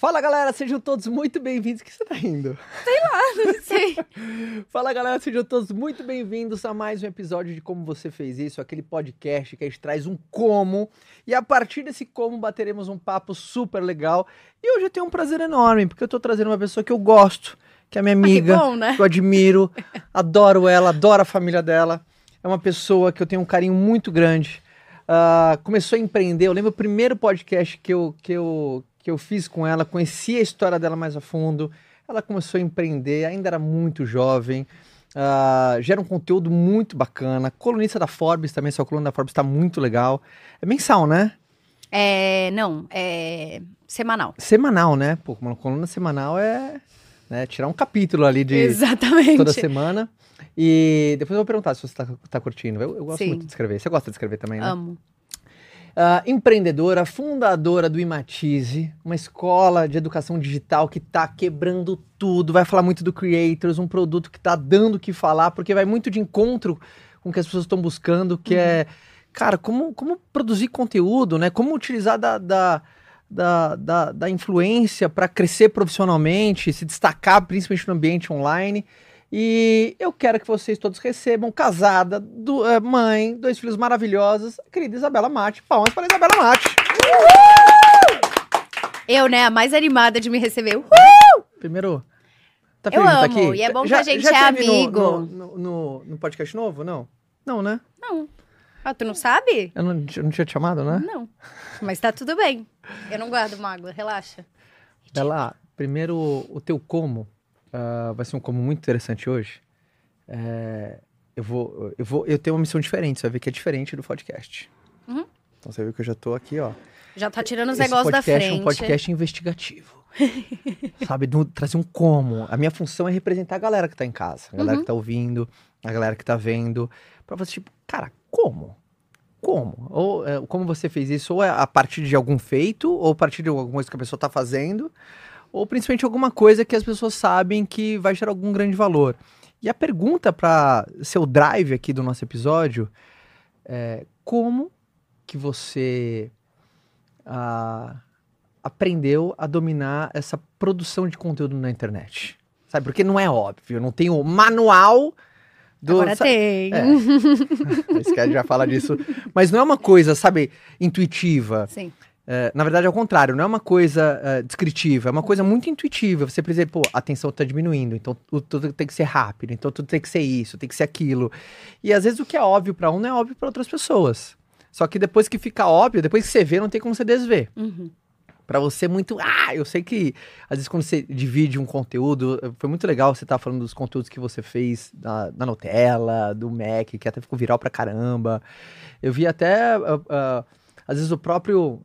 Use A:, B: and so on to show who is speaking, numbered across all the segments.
A: Fala galera, sejam todos muito bem-vindos. O que você tá rindo?
B: Sei lá, não sei.
A: Fala galera, sejam todos muito bem-vindos a mais um episódio de Como Você Fez Isso, aquele podcast que a gente traz um como e a partir desse como bateremos um papo super legal. E hoje eu tenho um prazer enorme, porque eu tô trazendo uma pessoa que eu gosto, que é minha amiga,
B: bom, né?
A: que eu admiro, adoro ela, adoro a família dela. É uma pessoa que eu tenho um carinho muito grande. Ah, começou a empreender, eu lembro o primeiro podcast que eu, que eu, que eu fiz com ela, conheci a história dela mais a fundo. Ela começou a empreender, ainda era muito jovem, ah, gera um conteúdo muito bacana. Colunista da Forbes também, sua coluna da Forbes está muito legal. É mensal, né?
B: É, não, é semanal.
A: Semanal, né? Pô, uma coluna semanal é né, tirar um capítulo ali de
B: Exatamente.
A: toda semana. E depois eu vou perguntar se você tá, tá curtindo. Eu, eu gosto
B: Sim.
A: muito de escrever. Você gosta de escrever também, né?
B: Amo.
A: Ah, empreendedora, fundadora do Imatize, uma escola de educação digital que tá quebrando tudo. Vai falar muito do Creators, um produto que tá dando o que falar, porque vai muito de encontro com o que as pessoas estão buscando, que é, cara, como, como produzir conteúdo, né? Como utilizar da, da, da, da, da influência para crescer profissionalmente, se destacar, principalmente no ambiente online. E eu quero que vocês todos recebam, casada, do, eh, mãe, dois filhos maravilhosos, a querida Isabela Mate. Palmas para Isabela Mate.
B: Eu, né, a mais animada de me receber. Uhul!
A: Primeiro, tá
B: Eu
A: feliz de estar
B: amo,
A: aqui?
B: e é bom que a gente é amigo.
A: No, no, no- no podcast novo? Não? Não, né?
B: Não. Ah, tu não sabe?
A: Eu não, eu não tinha te chamado, né?
B: Não. Mas tá tudo bem. Eu não guardo mágoa, relaxa.
A: Bela, primeiro, o teu como ah, vai ser um como muito interessante hoje. É, eu vou, eu vou, eu tenho uma missão diferente. Você vai ver que é diferente do podcast.
B: Uhum.
A: Então você vê que eu já tô aqui, ó.
B: Já tá tirando os
A: Esse
B: negócios da frente.
A: é um podcast investigativo. Sabe, do- trazer um como. A minha função é representar a galera que tá em casa, a galera
B: Uhum.
A: que tá ouvindo, a galera que tá vendo, pra você tipo, cara, como? Como? Ou é, como você fez isso? Ou é a partir de algum feito, ou a partir de alguma coisa que a pessoa tá fazendo, ou principalmente alguma coisa que as pessoas sabem que vai gerar algum grande valor. E a pergunta para seu drive aqui do nosso episódio é como que você ah, aprendeu a dominar essa produção de conteúdo na internet? Sabe, porque não é óbvio, não tem o manual do...
B: Agora tem.
A: É. A Sked já fala disso. Mas não é uma coisa, sabe, intuitiva.
B: Sim.
A: É, na verdade, é o contrário, não é uma coisa é, descritiva, é uma coisa muito intuitiva. Você precisa, pô, a atenção tá diminuindo, então tudo tem que ser rápido, então tudo tem que ser isso, tem que ser aquilo. E às vezes o que é óbvio pra um não é óbvio pra outras pessoas. Só que depois que fica óbvio, depois que você vê, não tem como você desver.
B: Uhum.
A: Pra você muito. Ah, eu sei que às vezes quando você divide um conteúdo, foi muito legal você estar falando dos conteúdos que você fez na, na Nutella, do Mac, que até ficou viral pra caramba. Eu vi até, ah, ah, às vezes, o próprio,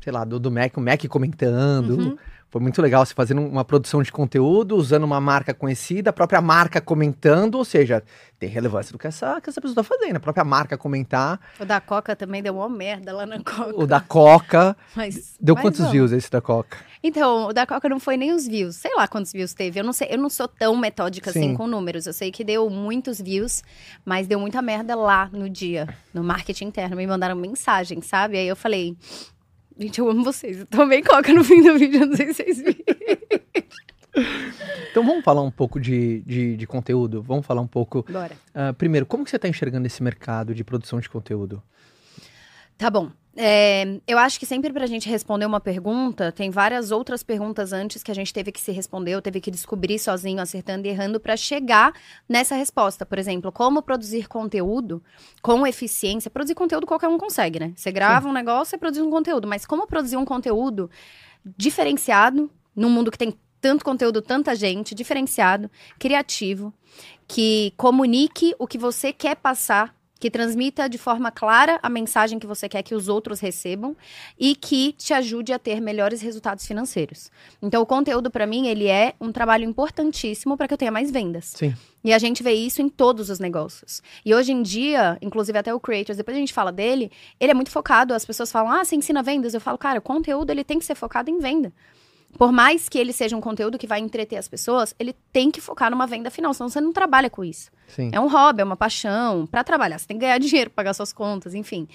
A: sei lá, do, do Mac, o Mac comentando.
B: Uhum.
A: Foi muito legal você fazendo uma produção de conteúdo, usando uma marca conhecida, a própria marca comentando, ou seja, tem relevância do que essa, que essa pessoa tá fazendo, a própria marca comentar.
B: O da Coca também deu uma merda lá na Coca.
A: O da Coca.
B: Mas,
A: Deu
B: mas
A: quantos
B: não.
A: views esse da Coca?
B: Então, o da Coca não foi nem os views. Sei lá quantos views teve. Eu não sei, eu não sou tão metódica
A: Sim.
B: assim com números. Eu sei que deu muitos views, mas deu muita merda lá no dia, no marketing interno. Me mandaram mensagem, sabe? Aí eu falei, gente, eu amo vocês. Eu tomei Coca no fim do vídeo, não sei se vocês viram.
A: Então vamos falar um pouco de, de, de conteúdo? Vamos falar um pouco.
B: Bora.
A: Uh, primeiro, como que você está enxergando esse mercado de produção de conteúdo?
B: Tá bom. É, eu acho que sempre para a gente responder uma pergunta, tem várias outras perguntas antes que a gente teve que se responder, eu teve que descobrir sozinho, acertando e errando, para chegar nessa resposta. Por exemplo, como produzir conteúdo com eficiência. Produzir conteúdo qualquer um consegue, né? Você grava Sim. um negócio e produz um conteúdo, mas como produzir um conteúdo diferenciado num mundo que tem tanto conteúdo, tanta gente, diferenciado, criativo, que comunique o que você quer passar que transmita de forma clara a mensagem que você quer que os outros recebam e que te ajude a ter melhores resultados financeiros. Então, o conteúdo para mim ele é um trabalho importantíssimo para que eu tenha mais vendas.
A: Sim.
B: E a gente vê isso em todos os negócios. E hoje em dia, inclusive até o Creators, depois a gente fala dele, ele é muito focado. As pessoas falam, ah, você ensina vendas? Eu falo, cara, o conteúdo ele tem que ser focado em venda. Por mais que ele seja um conteúdo que vai entreter as pessoas, ele tem que focar numa venda final, senão você não trabalha com isso.
A: Sim.
B: É um hobby, é uma paixão. Para trabalhar, você tem que ganhar dinheiro, pagar suas contas, enfim.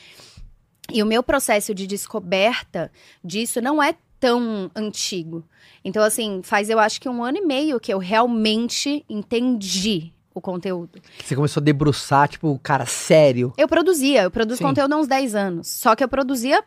B: E o meu processo de descoberta disso não é tão antigo. Então, assim, faz eu acho que um ano e meio que eu realmente entendi o conteúdo.
A: Você começou a debruçar, tipo, cara, sério?
B: Eu produzia, eu produzo Sim. conteúdo há uns 10 anos. Só que eu produzia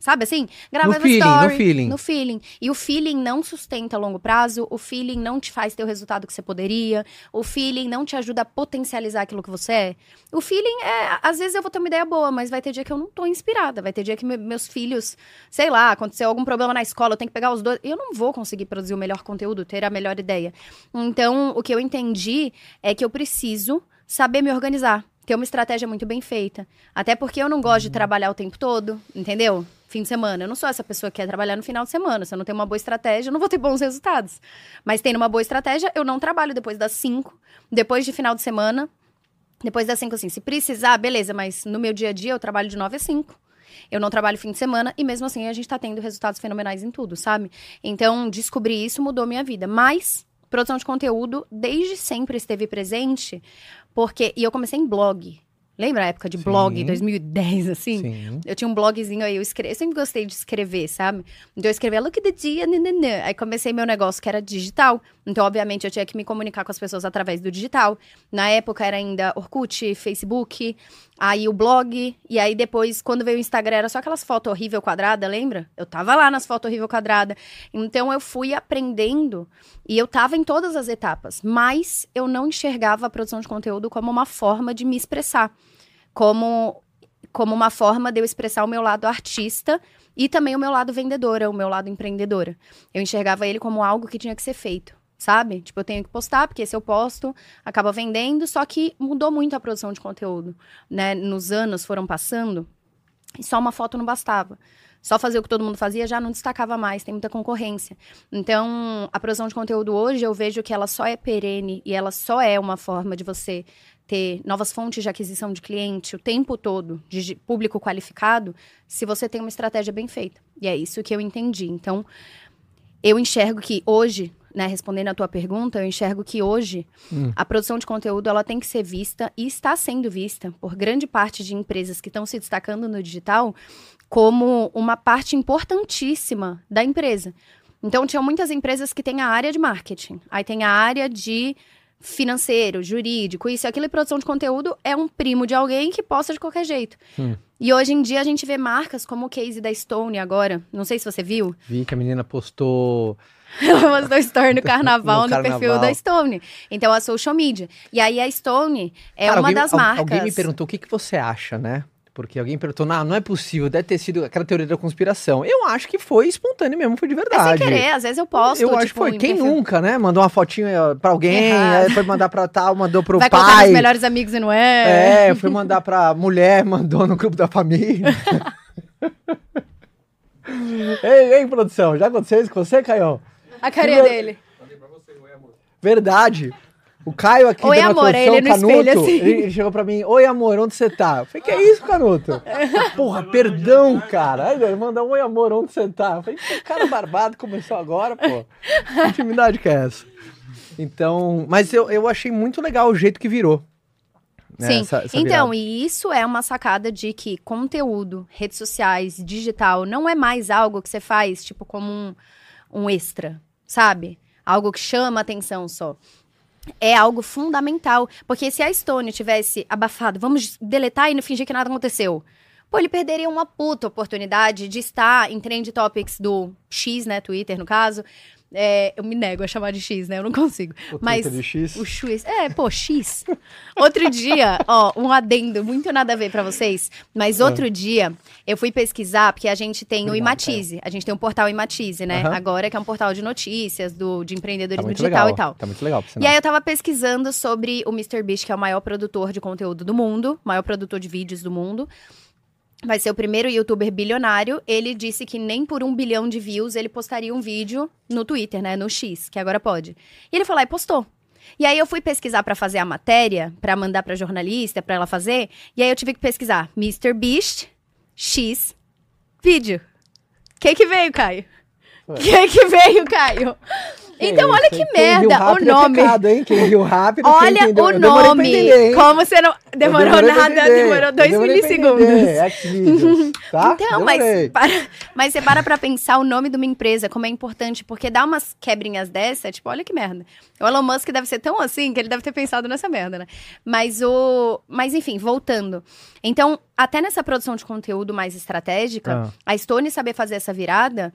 B: Sabe assim?
A: Gravava no feeling, story. No feeling.
B: No feeling. E o feeling não sustenta a longo prazo, o feeling não te faz ter o resultado que você poderia, o feeling não te ajuda a potencializar aquilo que você é. O feeling é, às vezes eu vou ter uma ideia boa, mas vai ter dia que eu não tô inspirada, vai ter dia que me, meus filhos, sei lá, aconteceu algum problema na escola, eu tenho que pegar os dois, eu não vou conseguir produzir o melhor conteúdo, ter a melhor ideia. Então, o que eu entendi é que eu preciso saber me organizar ter uma estratégia muito bem feita. Até porque eu não gosto de uhum. trabalhar o tempo todo, entendeu? Fim de semana. Eu não sou essa pessoa que quer trabalhar no final de semana. Se eu não tenho uma boa estratégia, eu não vou ter bons resultados. Mas tendo uma boa estratégia, eu não trabalho depois das 5, depois de final de semana. Depois das 5, assim, se precisar, beleza, mas no meu dia a dia eu trabalho de 9 a 5. Eu não trabalho fim de semana e mesmo assim a gente tá tendo resultados fenomenais em tudo, sabe? Então, descobrir isso mudou minha vida. Mas produção de conteúdo desde sempre esteve presente, porque. E eu comecei em blog. Lembra a época de Sim. blog, 2010, assim?
A: Sim.
B: Eu tinha um blogzinho aí, eu, escre... eu sempre gostei de escrever, sabe? Então eu escrevia Look the Dia, nananã. Aí comecei meu negócio que era digital. Então, obviamente, eu tinha que me comunicar com as pessoas através do digital. Na época era ainda Orkut, Facebook, aí o blog. E aí depois, quando veio o Instagram, era só aquelas fotos horrível quadrada, lembra? Eu tava lá nas fotos horrível quadrada. Então eu fui aprendendo e eu tava em todas as etapas. Mas eu não enxergava a produção de conteúdo como uma forma de me expressar como, como uma forma de eu expressar o meu lado artista e também o meu lado vendedora, o meu lado empreendedora. Eu enxergava ele como algo que tinha que ser feito, sabe? Tipo, eu tenho que postar, porque se eu posto, acaba vendendo, só que mudou muito a produção de conteúdo, né? Nos anos foram passando e só uma foto não bastava. Só fazer o que todo mundo fazia já não destacava mais, tem muita concorrência. Então, a produção de conteúdo hoje, eu vejo que ela só é perene e ela só é uma forma de você ter novas fontes de aquisição de cliente o tempo todo, de público qualificado, se você tem uma estratégia bem feita. E é isso que eu entendi. Então, eu enxergo que hoje, né, respondendo a tua pergunta, eu enxergo que hoje hum. a produção de conteúdo ela tem que ser vista e está sendo vista por grande parte de empresas que estão se destacando no digital como uma parte importantíssima da empresa. Então, tinham muitas empresas que têm a área de marketing, aí tem a área de financeiro, jurídico, isso e aquilo, e produção de conteúdo é um primo de alguém que posta de qualquer jeito. Hum. E hoje em dia a gente vê marcas como o case da Stone agora. Não sei se você viu.
A: Vi que a menina postou.
B: Ela postou story no carnaval, no, no carnaval. perfil da Stone. Então, a social media. E aí a Stone é Cara, uma
A: alguém,
B: das marcas.
A: Alguém me perguntou o que, que você acha, né? Porque alguém perguntou, não, não é possível, deve ter sido aquela teoria da conspiração. Eu acho que foi espontâneo mesmo, foi de verdade. É
B: sem querer, às vezes eu posto.
A: Eu
B: tipo,
A: acho que foi. Quem nunca, né? Mandou uma fotinha eh, pra alguém, aí foi mandar pra tal, mandou pro
B: Vai
A: pai.
B: Vai os melhores amigos e não
A: é. É, foi mandar pra mulher, mandou no grupo da família. ei, ei, produção, já aconteceu isso com você, Caio?
B: A carinha dele.
A: Verdade. O Caio aqui
B: Oi, da amor, ele
A: Canuto,
B: espelho, assim.
A: ele, chegou pra mim, oi amor, onde você tá? Eu falei, que é isso, Canuto? Porra, perdão, cara. Aí ele mandou, oi amor, onde você tá? Eu falei, que cara barbado começou agora, pô. Que intimidade que é essa? Então, mas eu, eu achei muito legal o jeito que virou.
B: Né, Sim, essa, essa então, e isso é uma sacada de que conteúdo, redes sociais, digital, não é mais algo que você faz, tipo, como um, um extra, sabe? algo que chama atenção só. É algo fundamental. Porque se a Stone tivesse abafado, vamos deletar e fingir que nada aconteceu. Pô, ele perderia uma puta oportunidade de estar em trend topics do X, né? Twitter, no caso. É, eu me nego a chamar de X, né? Eu não consigo.
A: O
B: Mas
A: de X.
B: o X. É, pô, X. Outro dia, ó, um adendo, muito nada a ver pra vocês. Mas outro dia, eu fui pesquisar, porque a gente tem o
A: Obrigado,
B: Imatize. A gente tem um portal Imatize, né?
A: Aham.
B: Agora, que é um portal de notícias, do, de
A: Tá
B: empreendedorismo
A: muito
B: digital
A: legal.
B: e tal.
A: Tá muito legal,
B: E aí eu tava pesquisando sobre o MrBeast, que é o maior produtor de conteúdo do mundo, maior produtor de vídeos do mundo. Vai ser o primeiro youtuber bilionário. Ele disse que nem por um bilhão de views ele postaria um vídeo no Twitter, né? No X, que agora pode. E ele foi lá e postou. E aí eu fui pesquisar pra fazer a matéria, pra mandar pra jornalista, pra ela fazer. E aí eu tive que pesquisar MrBeast X vídeo. O que que veio, Caio? O que que veio, Caio? Então, olha que merda, o
A: é
B: nome.
A: pecado, hein? Quem riu rápido, quem
B: Olha o nome.
A: entender?
B: Como você não. Demorou nada,
A: entender.
B: demorou dois milissegundos.
A: entender. Xvideos, tá?
B: Então, mas, para, mas você para pra pensar o nome de uma empresa, como é importante, porque dá umas quebrinhas dessa, tipo, olha que merda. O Elon Musk deve ser tão assim que ele deve ter pensado nessa merda, né? Mas o. Mas enfim, voltando. Então, até nessa produção de conteúdo mais estratégica, a Stone saber fazer essa virada.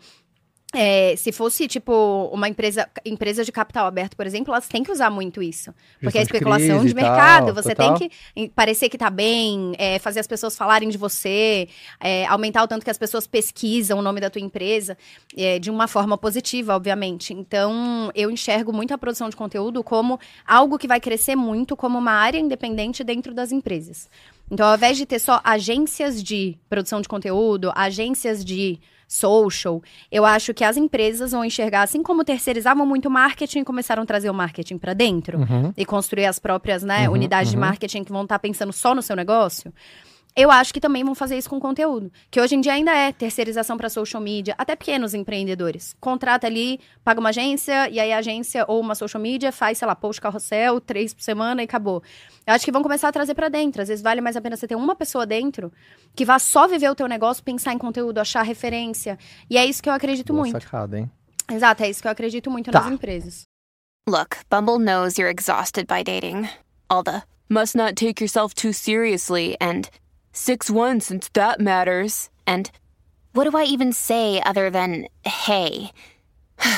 B: É, se fosse, tipo, uma empresa, empresa de capital aberto, por exemplo, elas têm que usar muito isso. Porque
A: Gestão
B: a especulação de
A: e tal,
B: mercado, você
A: total.
B: tem que parecer que tá bem, é, fazer as pessoas falarem de você, é, aumentar o tanto que as pessoas pesquisam o nome da tua empresa, é, de uma forma positiva, obviamente. Então, eu enxergo muito a produção de conteúdo como algo que vai crescer muito como uma área independente dentro das empresas. Então, ao invés de ter só agências de produção de conteúdo, agências de social, eu acho que as empresas vão enxergar, assim como terceirizavam muito marketing, começaram a trazer o marketing para dentro
A: Uhum.
B: e construir as próprias né,
A: Uhum,
B: unidades de
A: uhum.
B: marketing que vão estar pensando só no seu negócio. Eu acho que também vão fazer isso com conteúdo. Que hoje em dia ainda é terceirização para social media, até pequenos empreendedores. Contrata ali, paga uma agência, e aí a agência ou uma social media faz, sei lá, post carrossel, três por semana e acabou. Eu acho que vão começar a trazer para dentro. Às vezes vale mais a pena você ter uma pessoa dentro que vá só viver o teu negócio, pensar em conteúdo, achar referência. E é isso que eu acredito
A: Boa
B: muito.
A: sacada, hein?
B: Exato, é isso que eu acredito muito
A: Tá.
B: nas empresas.
C: Look, Bumble knows you're exhausted by dating. All the must not take yourself too seriously and 6 1 since that matters. And what do I even say other than hey?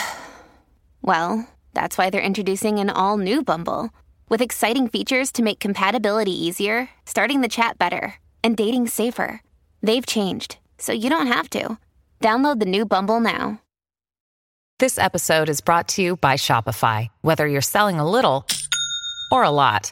C: well, that's why they're introducing an all new Bumble with exciting features to make compatibility easier, starting the chat better, and dating safer. They've changed, so you don't have to. Download the new Bumble now.
D: This episode is brought to you by Shopify. Whether you're selling a little or a lot,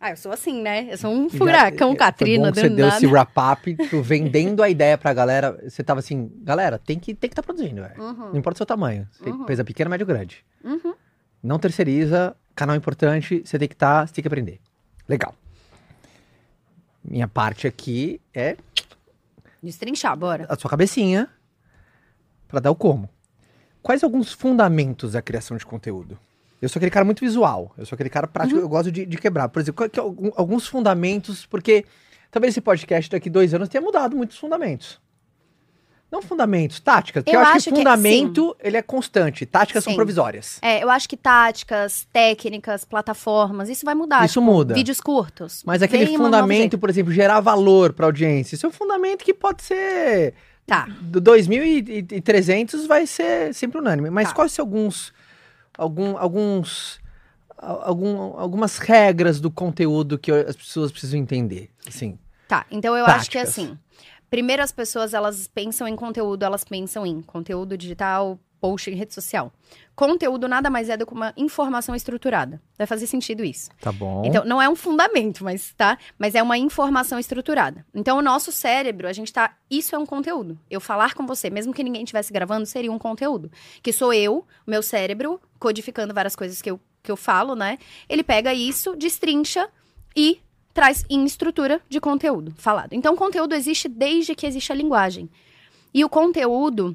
B: Ah, eu sou assim, né? Eu sou um furacão,
A: foi
B: Katrina,
A: bom que você deu
B: nada.
A: esse wrap-up, tipo, vendendo a ideia pra galera. Você tava assim, galera, tem que tem que estar produzindo, velho.
B: Uhum.
A: Não importa o seu tamanho. Você tem empresa pequena, médio, grande. Não terceiriza, canal importante, você tem que estar, você tem que aprender. Legal. Minha parte aqui é
B: Destrinchar, bora.
A: a sua cabecinha pra dar o como. Quais alguns fundamentos da criação de conteúdo? Eu sou aquele cara muito visual, eu sou aquele cara prático, eu gosto de, de quebrar. Por exemplo, é alguns fundamentos, porque talvez esse podcast daqui dois anos tenha mudado muitos fundamentos. Não fundamentos, táticas. Porque eu,
B: Eu
A: acho,
B: acho
A: que
B: que-
A: fundamento, ele é constante. Táticas são
B: Sim.
A: provisórias.
B: É, eu acho que táticas, técnicas, plataformas, isso vai mudar.
A: Isso
B: tipo,
A: muda.
B: Vídeos curtos.
A: Mas aquele
B: Vem
A: fundamento, por exemplo, gerar valor pra audiência, isso é um fundamento que pode ser
B: Tá.
A: do 2.300 vai ser sempre unânime. Mas
B: Tá.
A: quais são alguns, algum, alguns, algum, algumas regras do conteúdo que as pessoas precisam entender? Assim,
B: Tá, então eu acho que
A: Táticas.
B: assim. Primeiro as pessoas elas pensam em conteúdo, elas pensam em conteúdo digital, post em rede social. Conteúdo nada mais é do que uma informação estruturada. Vai fazer sentido isso.
A: tá bom.
B: Então, não é um fundamento, mas tá? Mas é uma informação estruturada. Então, o nosso cérebro, a gente tá. Isso é um conteúdo. Eu falar com você, mesmo que ninguém estivesse gravando, seria um conteúdo. Que sou eu, meu cérebro, codificando várias coisas que eu, que eu falo, né? Ele pega isso, destrincha e traz em estrutura de conteúdo falado. Então, o conteúdo existe desde que existe a linguagem. E o conteúdo,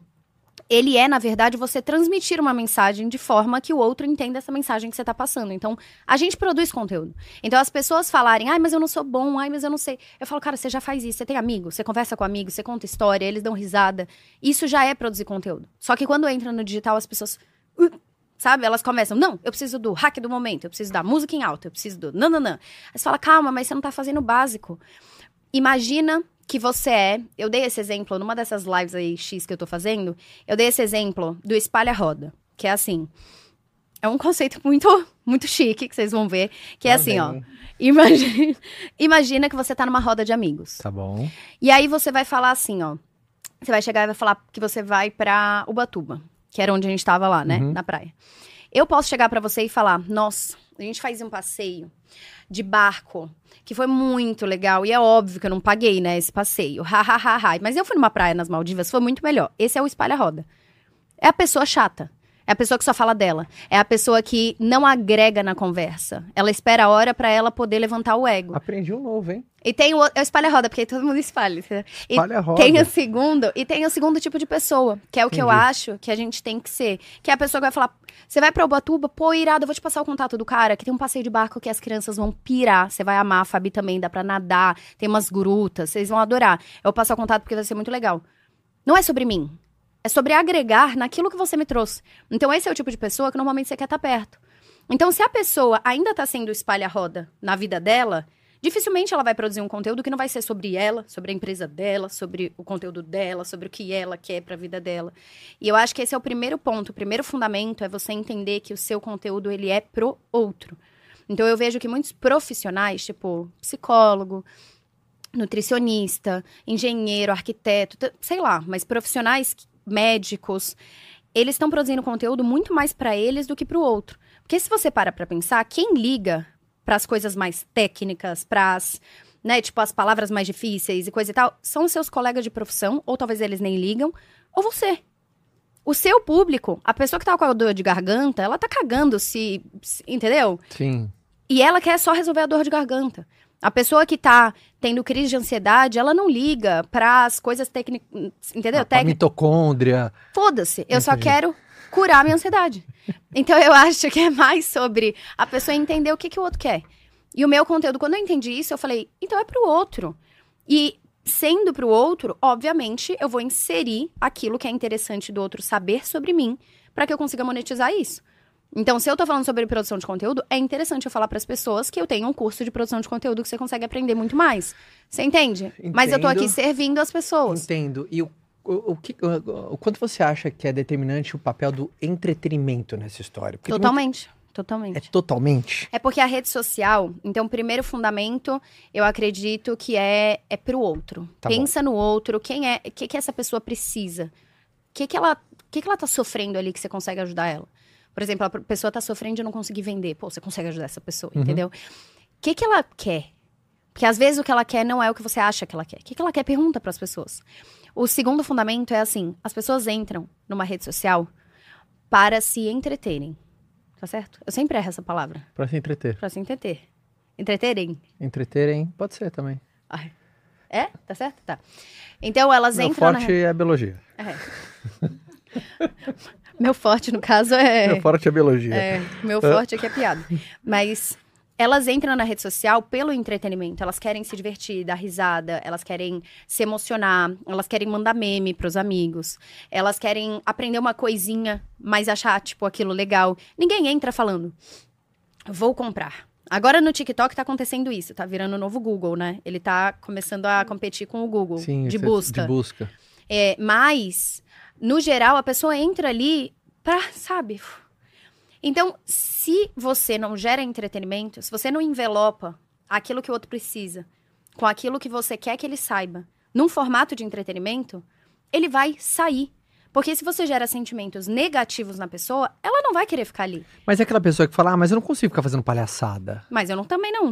B: ele é, na verdade, você transmitir uma mensagem de forma que o outro entenda essa mensagem que você está passando. Então, a gente produz conteúdo. Então, as pessoas falarem, ai, mas eu não sou bom, ai, mas eu não sei. Eu falo, cara, você já faz isso, você tem amigos, você conversa com amigos, você conta história, eles dão risada. Isso já é produzir conteúdo. Só que quando entra no digital, as pessoas. "Uh", Sabe? Elas começam, não, eu preciso do hack do momento, eu preciso da música em alta, eu preciso do nananã. Aí você fala, calma, mas você não tá fazendo o básico. Imagina que você é. Eu dei esse exemplo numa dessas lives aí X que eu tô fazendo. Eu dei esse exemplo do espalha-roda, que é assim. É um conceito muito, muito chique que vocês vão ver. Que é
A: Lá
B: assim, ó.
A: vem.
B: Imagina, imagina que você tá numa roda de amigos.
A: Tá bom.
B: E aí você vai falar assim, ó. Você vai chegar e vai falar que você vai pra Ubatuba, que era onde a gente tava lá, né?
A: Uhum.
B: Na praia. Eu posso chegar pra você e falar: nossa, a gente faz um passeio de barco, que foi muito legal. E é óbvio que eu não paguei, né, esse passeio. Mas eu fui numa praia nas Maldivas, foi muito melhor. Esse é o espalha-roda. É a pessoa chata. É a pessoa que só fala dela. É a pessoa que não agrega na conversa. Ela espera a hora pra ela poder levantar o ego.
A: Aprendi um novo, hein?
B: E tem o é o espalha-roda, porque todo mundo espalha. E
A: Espalha-roda.
B: Tem o segundo, e tem o segundo tipo de pessoa, que é o que eu
A: Entendi.
B: acho que a gente tem que ser. Que é a pessoa que vai falar: você vai pra Ubatuba, pô, irado, eu vou te passar o contato do cara, que tem um passeio de barco que as crianças vão pirar. Você vai amar, a Fabi também, dá pra nadar, tem umas grutas, vocês vão adorar. Eu vou passar o contato porque vai ser muito legal. Não é sobre mim. É sobre agregar naquilo que você me trouxe. Então, esse é o tipo de pessoa que normalmente você quer estar perto. Então, se a pessoa ainda tá sendo espalha-roda na vida dela, dificilmente ela vai produzir um conteúdo que não vai ser sobre ela, sobre a empresa dela, sobre o conteúdo dela, sobre o que ela quer pra vida dela. E eu acho que esse é o primeiro ponto, o primeiro fundamento é você entender que o seu conteúdo ele é pro outro. Então eu vejo que muitos profissionais, tipo psicólogo, nutricionista, engenheiro, arquiteto, sei lá, mas profissionais médicos, eles estão produzindo conteúdo muito mais pra eles do que pro outro. Porque se você para pra pensar, quem liga para as coisas mais técnicas, para as, né, tipo as palavras mais difíceis e coisa e tal, são os seus colegas de profissão, ou talvez eles nem ligam, ou você. O seu público, a pessoa que tá com a dor de garganta, ela tá cagando se, se- entendeu?
A: Sim.
B: E ela quer só resolver a dor de garganta. A pessoa que tá tendo crise de ansiedade, ela não liga para as coisas técnicas, entendeu?
A: A, a
B: Técnicas.
A: mitocôndria.
B: Foda-se, eu só quero curar a minha ansiedade. Então eu acho que é mais sobre a pessoa entender o que, que o outro quer. E o meu conteúdo, quando eu entendi isso, eu falei, então é pro outro. E sendo pro outro, obviamente, eu vou inserir aquilo que é interessante do outro saber sobre mim, para que eu consiga monetizar isso. Então, se eu tô falando sobre produção de conteúdo, é interessante eu falar para as pessoas que eu tenho um curso de produção de conteúdo que você consegue aprender muito mais. Você entende? Mas eu tô aqui
A: Entendo.
B: servindo as pessoas.
A: Entendo. E o, o, o, que, o, o quanto você acha que é determinante o papel do entretenimento nessa história? Porque
B: Totalmente.
A: muito-
B: Totalmente.
A: É totalmente.
B: É porque a rede social, então, o primeiro fundamento, eu acredito que é, é pro outro.
A: Tá
B: Pensa no outro, quem é, o que, que essa pessoa precisa? O que, que, ela, que, que ela tá sofrendo ali que você consegue ajudar ela? Por exemplo, a pessoa tá sofrendo de não conseguir vender. Pô, você consegue ajudar essa pessoa,
A: Uhum.
B: entendeu? O que, que ela quer? Porque às vezes o que ela quer não é o que você acha que ela quer. O que, que ela quer? Pergunta para as pessoas. O segundo fundamento é assim: as pessoas entram numa rede social para se entreterem. Tá certo? Eu sempre erro essa palavra.
A: Pra se entreter.
B: Pra se entreter. Entreterem.
A: Entreterem, pode ser também.
B: Ai. É? Tá certo? Tá. Então elas
A: Meu
B: entram
A: forte é a biologia.
B: na. Meu forte, no caso, é.
A: Meu forte é biologia.
B: É, meu forte aqui é piada. Mas elas entram na rede social pelo entretenimento. Elas querem se divertir, dar risada, elas querem se emocionar, elas querem mandar meme pros amigos, elas querem aprender uma coisinha, mas achar, tipo, aquilo legal. Ninguém entra falando, vou comprar. Agora no TikTok tá acontecendo isso, tá virando o novo Google, né? Ele tá começando a competir com o Google
A: Sim,
B: de
A: esse-
B: busca.
A: De busca.
B: É, mas, no geral, a pessoa entra ali pra, sabe? Então, se você não gera entretenimento, se você não envelopa aquilo que o outro precisa com aquilo que você quer que ele saiba, num formato de entretenimento, ele vai sair. Porque se você gera sentimentos negativos na pessoa, ela não vai querer ficar ali.
A: Mas é aquela pessoa que fala, ah, mas eu não consigo ficar fazendo palhaçada.
B: Mas eu não também não.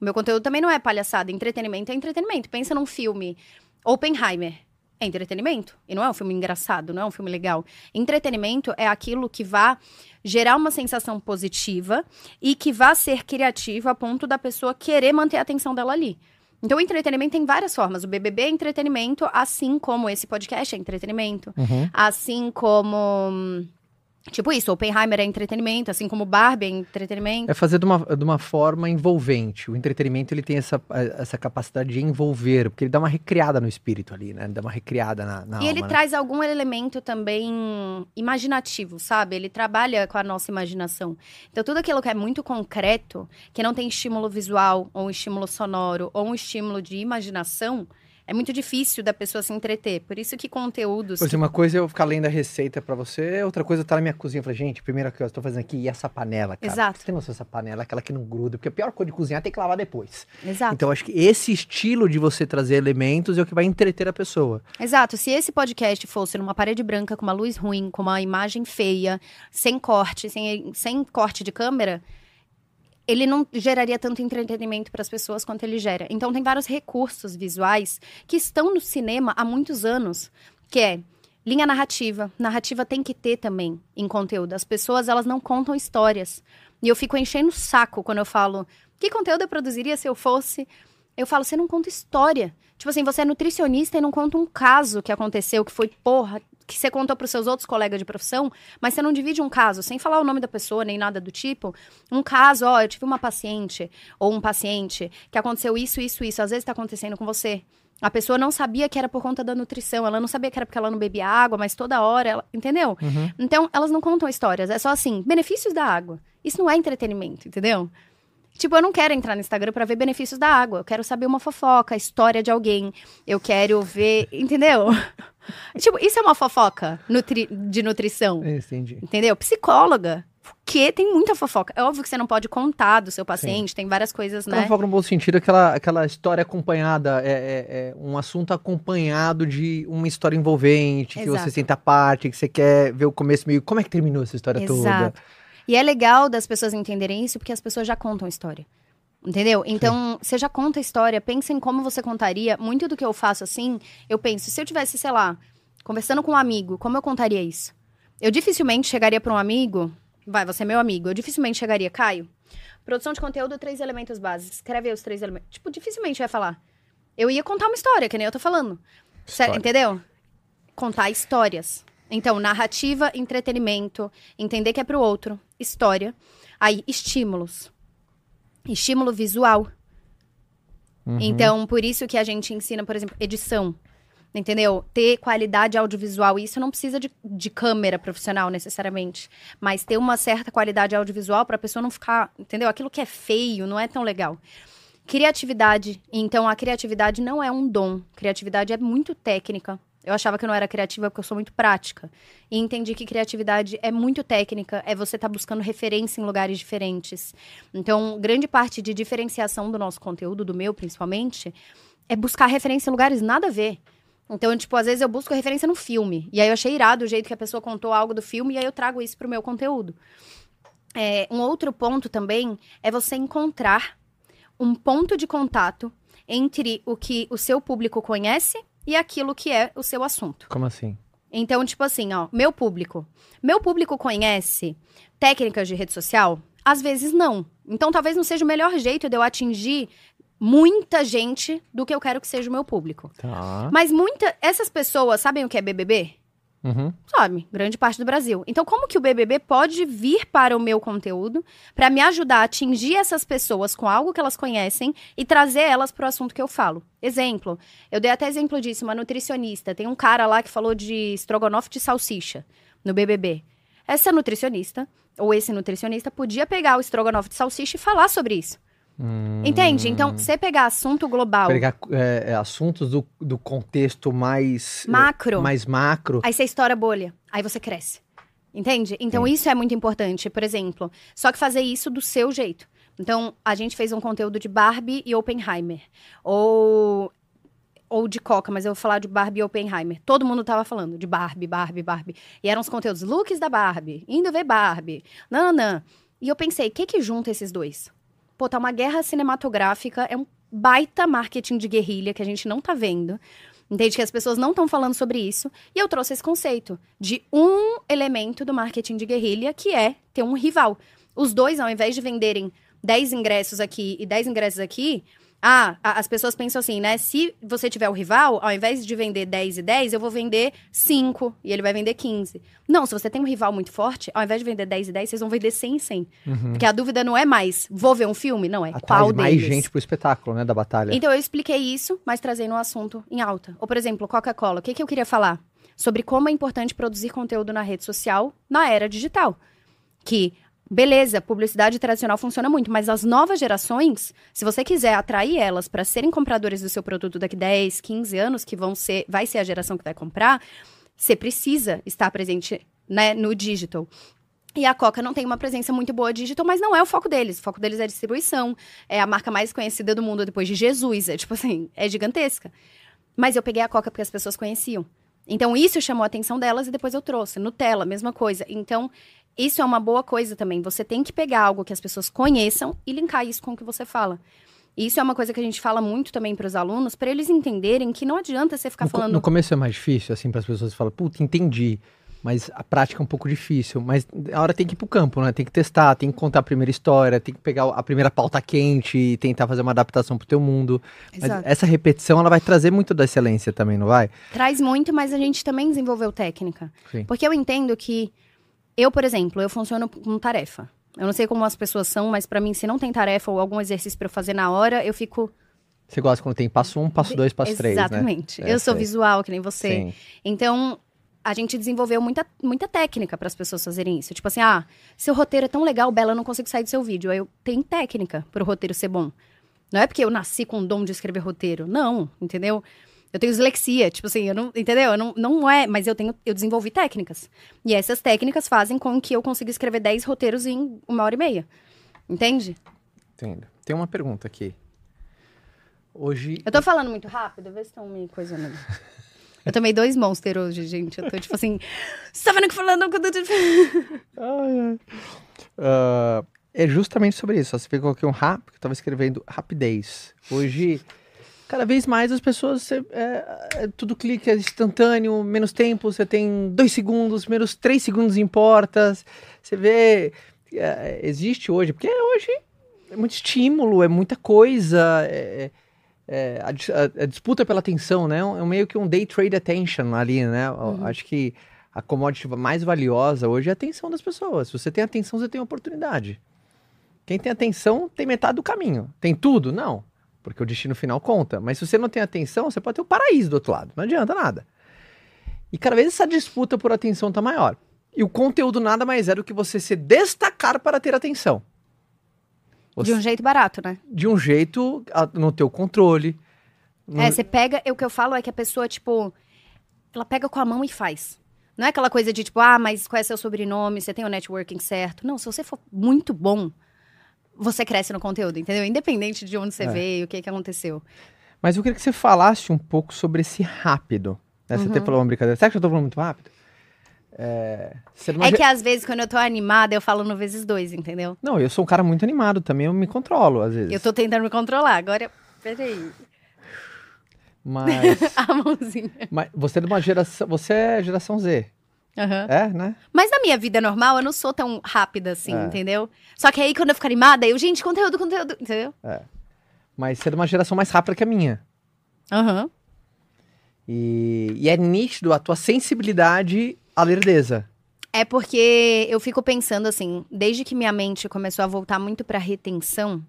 B: O meu conteúdo também não é palhaçada. Entretenimento é entretenimento. Pensa num filme. Oppenheimer. É entretenimento. E não é um filme engraçado, não é um filme legal. Entretenimento é aquilo que vá gerar uma sensação positiva e que vá ser criativo a ponto da pessoa querer manter a atenção dela ali. Então, o entretenimento tem várias formas. O BBB é entretenimento, assim como esse podcast é entretenimento.
A: Uhum.
B: Assim como. Tipo isso, Oppenheimer é entretenimento, assim como Barbie é entretenimento.
A: É fazer de uma, de uma forma envolvente. O entretenimento ele tem essa, essa capacidade de envolver, porque ele dá uma recriada no espírito ali, né? Ele dá uma recriada na, na
B: E
A: alma,
B: ele
A: né?
B: traz algum elemento também imaginativo, sabe? Ele trabalha com a nossa imaginação. Então, tudo aquilo que é muito concreto, que não tem estímulo visual, ou um estímulo sonoro, ou um estímulo de imaginação, é muito difícil da pessoa se entreter. Por isso que conteúdos.
A: Por exemplo, uma coisa é eu ficar lendo a receita pra você, outra coisa é eu estar na minha cozinha e falar, gente, primeira que eu tô fazendo aqui, e essa panela, cara?
B: Exato.
A: Você tem noção dessa panela, aquela que não gruda, porque a pior coisa de cozinhar é ter que lavar depois.
B: Exato.
A: Então, eu acho que esse estilo de você trazer elementos é o que vai entreter a pessoa.
B: Exato. Se esse podcast fosse numa parede branca, com uma luz ruim, com uma imagem feia, sem corte, sem, sem corte de câmera, ele não geraria tanto entretenimento para as pessoas quanto ele gera. Então tem vários recursos visuais que estão no cinema há muitos anos, que é linha narrativa. Narrativa tem que ter também em conteúdo. As pessoas, elas não contam histórias. E eu fico enchendo o saco quando eu falo, que conteúdo eu produziria se eu fosse eu falo, você não conta história. Tipo assim, você é nutricionista e não conta um caso que aconteceu, que foi, porra, que você contou pros seus outros colegas de profissão, mas você não divide um caso, sem falar o nome da pessoa, nem nada do tipo. Um caso, ó, eu tive uma paciente, ou um paciente, que aconteceu isso, isso, isso. Às vezes tá acontecendo com você. A pessoa não sabia que era por conta da nutrição, ela não sabia que era porque ela não bebia água, mas toda hora, ela, entendeu? Então, elas não contam histórias, é só assim, benefícios da água. Isso não é entretenimento, entendeu? Tipo, eu não quero entrar no Instagram pra ver benefícios da água. Eu quero saber uma fofoca, a história de alguém. Eu quero ver. Entendeu? tipo, isso é uma fofoca nutri- de nutrição.
A: Entendi.
B: Entendeu? Psicóloga. Porque tem muita fofoca. É óbvio que você não pode contar do seu paciente, tem várias coisas, né?
A: fofoca no bom sentido, aquela, aquela história acompanhada, é, é- é um assunto acompanhado de uma história envolvente, que
B: Exato.
A: você senta parte, que você quer ver o começo meio. Como é que terminou essa história toda?
B: E é legal das pessoas entenderem isso porque as pessoas já contam história. Entendeu? Então, você já conta a história, pensa em como você contaria. Muito do que eu faço assim, eu penso, se eu tivesse, sei lá, conversando com um amigo, como eu contaria isso? Eu dificilmente chegaria para um amigo, vai, você é meu amigo, eu dificilmente chegaria, Caio, produção de conteúdo, três elementos básicos, escreve aí os três elementos. Tipo, dificilmente vai falar. Eu ia contar uma história, que nem eu tô falando.
A: História.
B: entendeu? Contar histórias. Então, narrativa, entretenimento, entender que é pro outro, história. Aí, estímulos. Estímulo visual.
A: Uhum.
B: Então, por isso que a gente ensina, por exemplo, edição. Entendeu? Ter qualidade audiovisual. Isso não precisa de, de câmera profissional, necessariamente. Mas ter uma certa qualidade audiovisual pra pessoa não ficar. Entendeu? Aquilo que é feio não é tão legal. Criatividade. Então, a criatividade não é um dom. Criatividade é muito técnica. Eu achava que eu não era criativa porque eu sou muito prática. E entendi que criatividade é muito técnica, é você estar buscando referência em lugares diferentes. Então, grande parte de diferenciação do nosso conteúdo, do meu principalmente, é buscar referência em lugares nada a ver. Então, tipo, às vezes eu busco referência no filme. E aí eu achei irado o jeito que a pessoa contou algo do filme, e aí eu trago isso pro meu conteúdo. É, um outro ponto também é você encontrar um ponto de contato entre o que o seu público conhece e aquilo que é o seu assunto.
A: Como assim?
B: Então, tipo assim, ó, meu público. Meu público conhece técnicas de rede social? Às vezes não. Então, talvez não seja o melhor jeito de eu atingir muita gente do que eu quero que seja o meu público.
A: Tá.
B: Mas muita, essas pessoas sabem o que é BBB?
A: Uhum.
B: Sabe, grande parte do Brasil. Então, como que o BBB pode vir para o meu conteúdo para me ajudar a atingir essas pessoas com algo que elas conhecem e trazer elas para o assunto que eu falo? Exemplo, eu dei até exemplo disso, uma nutricionista. Tem um cara lá que falou de estrogonofe de salsicha no BBB. Essa nutricionista, ou esse nutricionista, podia pegar o estrogonofe de salsicha e falar sobre isso. Entende? Então, você pegar assunto global,
A: Pegar é, é, assuntos do, do contexto mais é,
B: macro,
A: mais macro.
B: Aí você estoura a bolha. Aí você cresce. Entende? Então isso é muito importante, por exemplo. Só que fazer isso do seu jeito. Então, a gente fez um conteúdo de Barbie e Oppenheimer. Ou. Ou de Coca, mas eu vou falar de Barbie e Oppenheimer. Todo mundo tava falando de Barbie, Barbie, Barbie. E eram os conteúdos, looks da Barbie, indo ver Barbie, nananã. E eu pensei, o que que junta esses dois? Pô, tá uma guerra cinematográfica, é um baita marketing de guerrilha que a gente não tá vendo. Entende que as pessoas não estão falando sobre isso. E eu trouxe esse conceito de um elemento do marketing de guerrilha, que é ter um rival. Os dois, ao invés de venderem 10 ingressos aqui e 10 ingressos aqui, ah, as pessoas pensam assim, né? Se você tiver o rival, ao invés de vender 10 e 10, eu vou vender 5 e ele vai vender 15. Não, se você tem um rival muito forte, ao invés de vender 10 e 10, vocês vão vender 100 e 100. Porque a dúvida não é mais, vou ver um filme? Não, é
A: Atrai
B: qual
A: mais
B: deles.
A: gente pro espetáculo, né, da batalha.
B: Então eu expliquei isso, mas trazendo um assunto em alta. Ou, por exemplo, Coca-Cola. O que, que eu queria falar? Sobre como é importante produzir conteúdo na rede social na era digital. Que, beleza, publicidade tradicional funciona muito, mas as novas gerações, se você quiser atrair elas para serem compradores do seu produto daqui 10, 15 anos, que vão ser, vai ser a geração que vai comprar, você precisa estar presente né, no digital. E a Coca não tem uma presença muito boa digital, mas não é o foco deles. O foco deles é a distribuição. É a marca mais conhecida do mundo depois de Jesus. É tipo assim, é gigantesca. Mas eu peguei a Coca porque as pessoas conheciam. Então isso chamou a atenção delas e depois eu trouxe. Nutella, mesma coisa. Então, isso é uma boa coisa também. Você tem que pegar algo que as pessoas conheçam e linkar isso com o que você fala. Isso é uma coisa que a gente fala muito também para os alunos, para eles entenderem que não adianta você ficar
A: no,
B: falando.
A: no começo é mais difícil, assim, para as pessoas falam, puta, entendi. Mas a prática é um pouco difícil. Mas a hora tem que ir pro campo, né? Tem que testar, tem que contar a primeira história, tem que pegar a primeira pauta quente e tentar fazer uma adaptação pro teu mundo. Mas
B: Exato.
A: essa repetição, ela vai trazer muito da excelência também, não vai?
B: Traz muito, mas a gente também desenvolveu técnica.
A: Sim.
B: Porque eu entendo que eu, por exemplo, eu funciono com tarefa. Eu não sei como as pessoas são, mas pra mim, se não tem tarefa ou algum exercício pra eu fazer na hora, eu fico.
A: Você gosta quando tem passo um, passo dois, passo três, né?
B: Exatamente.
A: É,
B: eu sou
A: sei.
B: visual, que nem você.
A: Sim.
B: Então, a gente desenvolveu muita, muita técnica para as pessoas fazerem isso. Tipo assim, ah, seu roteiro é tão legal, Bela, eu não consigo sair do seu vídeo. Aí eu tenho técnica para o roteiro ser bom. Não é porque eu nasci com o dom de escrever roteiro. Não, entendeu? Eu tenho dislexia, tipo assim, eu não, entendeu? Eu não, não é, mas eu tenho, eu desenvolvi técnicas. E essas técnicas fazem com que eu consiga escrever 10 roteiros em uma hora e meia. Entende?
A: Entendo. Tem uma pergunta aqui. Hoje.
B: Eu tô falando muito rápido, vê se estão me coisando. Eu tomei dois monster hoje, gente. Eu tô tipo assim. Você tá vendo que falando?
A: Ai. Ah, é justamente sobre isso. Você pegou aqui um rap, que eu tava escrevendo rapidez. Hoje, cada vez mais as pessoas. cê- é, é tudo clique, é instantâneo, menos tempo, você tem dois segundos, menos três segundos importa. Você vê. é, existe hoje, porque hoje é muito estímulo, é muita coisa. é- é, a, dis- a- a disputa pela atenção, né? É meio que um day trade attention ali, né? Eu Acho que a commodity mais valiosa hoje é a atenção das pessoas. Se você tem atenção, você tem oportunidade. Quem tem atenção tem metade do caminho. Tem tudo? Não. Porque o destino final conta. Mas se você não tem atenção, você pode ter o paraíso do outro lado. Não adianta nada. E cada vez essa disputa por atenção tá maior. E o conteúdo nada mais é do que você se destacar para ter atenção.
B: De um jeito barato, né?
A: De um jeito no teu controle. no-
B: É, você pega. O que eu falo é que a pessoa, tipo, ela pega com a mão e faz. Não é aquela coisa de, tipo, ah, mas qual é seu sobrenome? Você tem o networking certo? Não, se você for muito bom, você cresce no conteúdo, entendeu? Independente de onde você
A: É.
B: veio, o que, que aconteceu.
A: Mas eu queria que você falasse um pouco sobre esse rápido. Né? Você
B: Uhum.
A: até falou uma brincadeira. Será que eu tô falando muito rápido? É,
B: É que às vezes, quando eu tô animada, eu falo no vezes dois, entendeu?
A: Não, eu sou um cara muito animado também, eu me controlo às vezes.
B: Eu tô tentando me controlar. Agora, peraí.
A: Mas,
B: A mãozinha.
A: mas você é de uma geração. Você é geração Z.
B: Aham.
A: É, né?
B: Mas na minha vida normal, eu não sou tão rápida assim,
A: É.
B: entendeu? Só que aí, quando eu fico animada, eu, gente, conteúdo, conteúdo, entendeu?
A: Mas você é de uma geração mais rápida que a minha.
B: Aham.
A: E, e é nítido a tua sensibilidade à lerdeza.
B: É porque eu fico pensando assim, desde que minha mente começou a voltar muito pra retenção,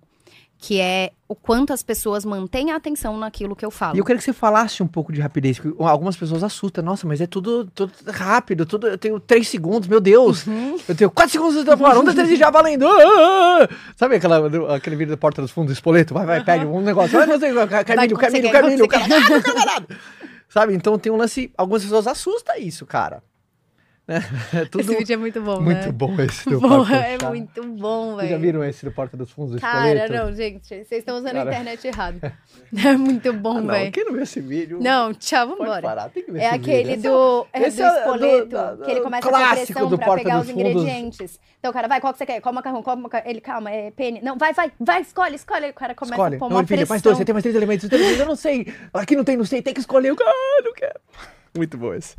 B: que é o quanto as pessoas mantêm a atenção naquilo que eu falo.
A: E eu queria que você falasse um pouco de rapidez, porque algumas pessoas assustam. Nossa, mas é tudo, tudo rápido, tudo. Eu tenho três segundos, meu Deus!
B: Uhum.
A: Eu tenho quatro segundos de fora, um, dois, três e já valendo! Ah, ah, ah. Sabe aquela, do- aquele vídeo da porta dos fundos do espoleto? Vai, vai, pede um negócio. Vai, você, Camilo,
B: quando você
A: Camilo, Sabe? Então tem um lance. Algumas pessoas assustam isso, cara. É tudo
B: Esse vídeo é muito bom,
A: muito
B: né?
A: bom esse do
B: Porra, é muito bom,
A: Vocês já
B: velho.
A: viram esse do Porta dos Fundos do
B: Cara,
A: Espoleto?
B: não, gente, vocês estão usando
A: Cara.
B: a internet errado. É muito bom,
A: Ah,
B: velho.
A: quem não viu esse vídeo?
B: Não, tchau, vambora.
A: parar, tem que ver
B: É
A: esse
B: aquele
A: vídeo.
B: do, é
A: esse
B: do
A: é do-
B: espoleto, que ele começa a pressão pra pegar os
A: Fundos.
B: ingredientes. Então o cara, vai, qual que você quer? Qual macarrão, qual macarrão? Ele, calma, é pene. Não, vai, vai, vai, escolhe, escolhe. O cara começa
A: Escolhe.
B: a pôr
A: Não,
B: uma
A: ele filha,
B: pressão.
A: mais dois, você tem mais três elementos. Eu não sei. Aqui não tem, não sei. Tem que escolher. Eu ah, não quero. Muito bom esse.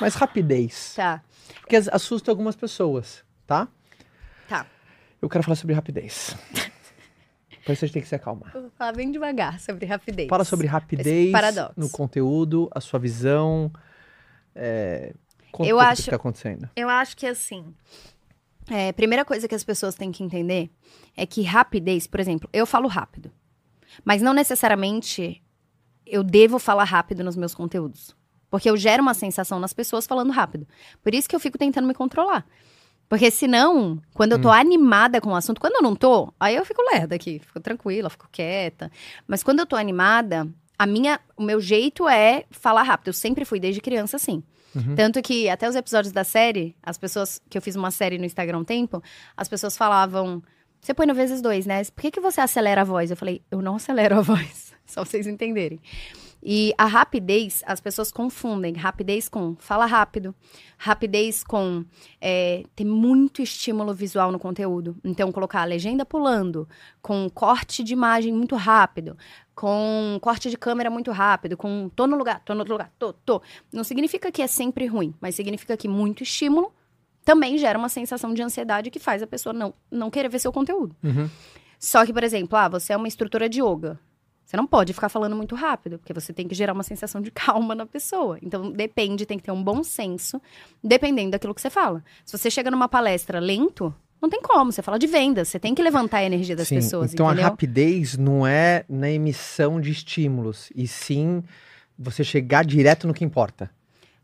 A: Mas rapidez.
B: Tá,
A: Porque as- assusta algumas pessoas, tá?
B: tá.
A: Eu quero falar sobre rapidez. Por isso a gente tem que se acalmar.
B: Eu vou falar bem devagar sobre rapidez.
A: Fala sobre rapidez
B: paradoxo.
A: no conteúdo, a sua visão. É... Conta
B: Eu acho-
A: que tá acontecendo.
B: Eu acho que assim. É, primeira coisa que as pessoas têm que entender é que rapidez, por exemplo, eu falo rápido. Mas não necessariamente eu devo falar rápido nos meus conteúdos. Porque eu gero uma sensação nas pessoas falando rápido. Por isso que eu fico tentando me controlar. Porque senão, quando eu tô animada com o assunto, quando eu não tô, aí eu fico lerda aqui, fico tranquila, fico quieta. Mas quando eu tô animada, a minha, o meu jeito é falar rápido. Eu sempre fui desde criança assim. Tanto que até os episódios da série, as pessoas que eu fiz uma série no Instagram há um tempo, as pessoas falavam: "Você põe no vezes dois, né? Por que, que você acelera a voz?" Eu falei: "Eu não acelero a voz, só vocês entenderem." E a rapidez, as pessoas confundem rapidez com fala rápido, rapidez com é, ter muito estímulo visual no conteúdo. Então, colocar a legenda pulando, com corte de imagem muito rápido, com corte de câmera muito rápido, com tô no lugar, tô no outro lugar, tô, tô. Não significa que é sempre ruim, mas significa que muito estímulo também gera uma sensação de ansiedade que faz a pessoa não, não querer ver seu conteúdo.
A: Uhum.
B: Só que, por exemplo, ah, você é uma instrutora de yoga. Você não pode ficar falando muito rápido, porque você tem que gerar uma sensação de calma na pessoa. Então, depende, tem que ter um bom senso, dependendo daquilo que você fala. Se você chega numa palestra lento, não tem como. Você fala de vendas, você tem que levantar a energia das
A: Sim,
B: pessoas,
A: então
B: entendeu?
A: a rapidez não é na emissão de estímulos, e sim você chegar direto no que importa.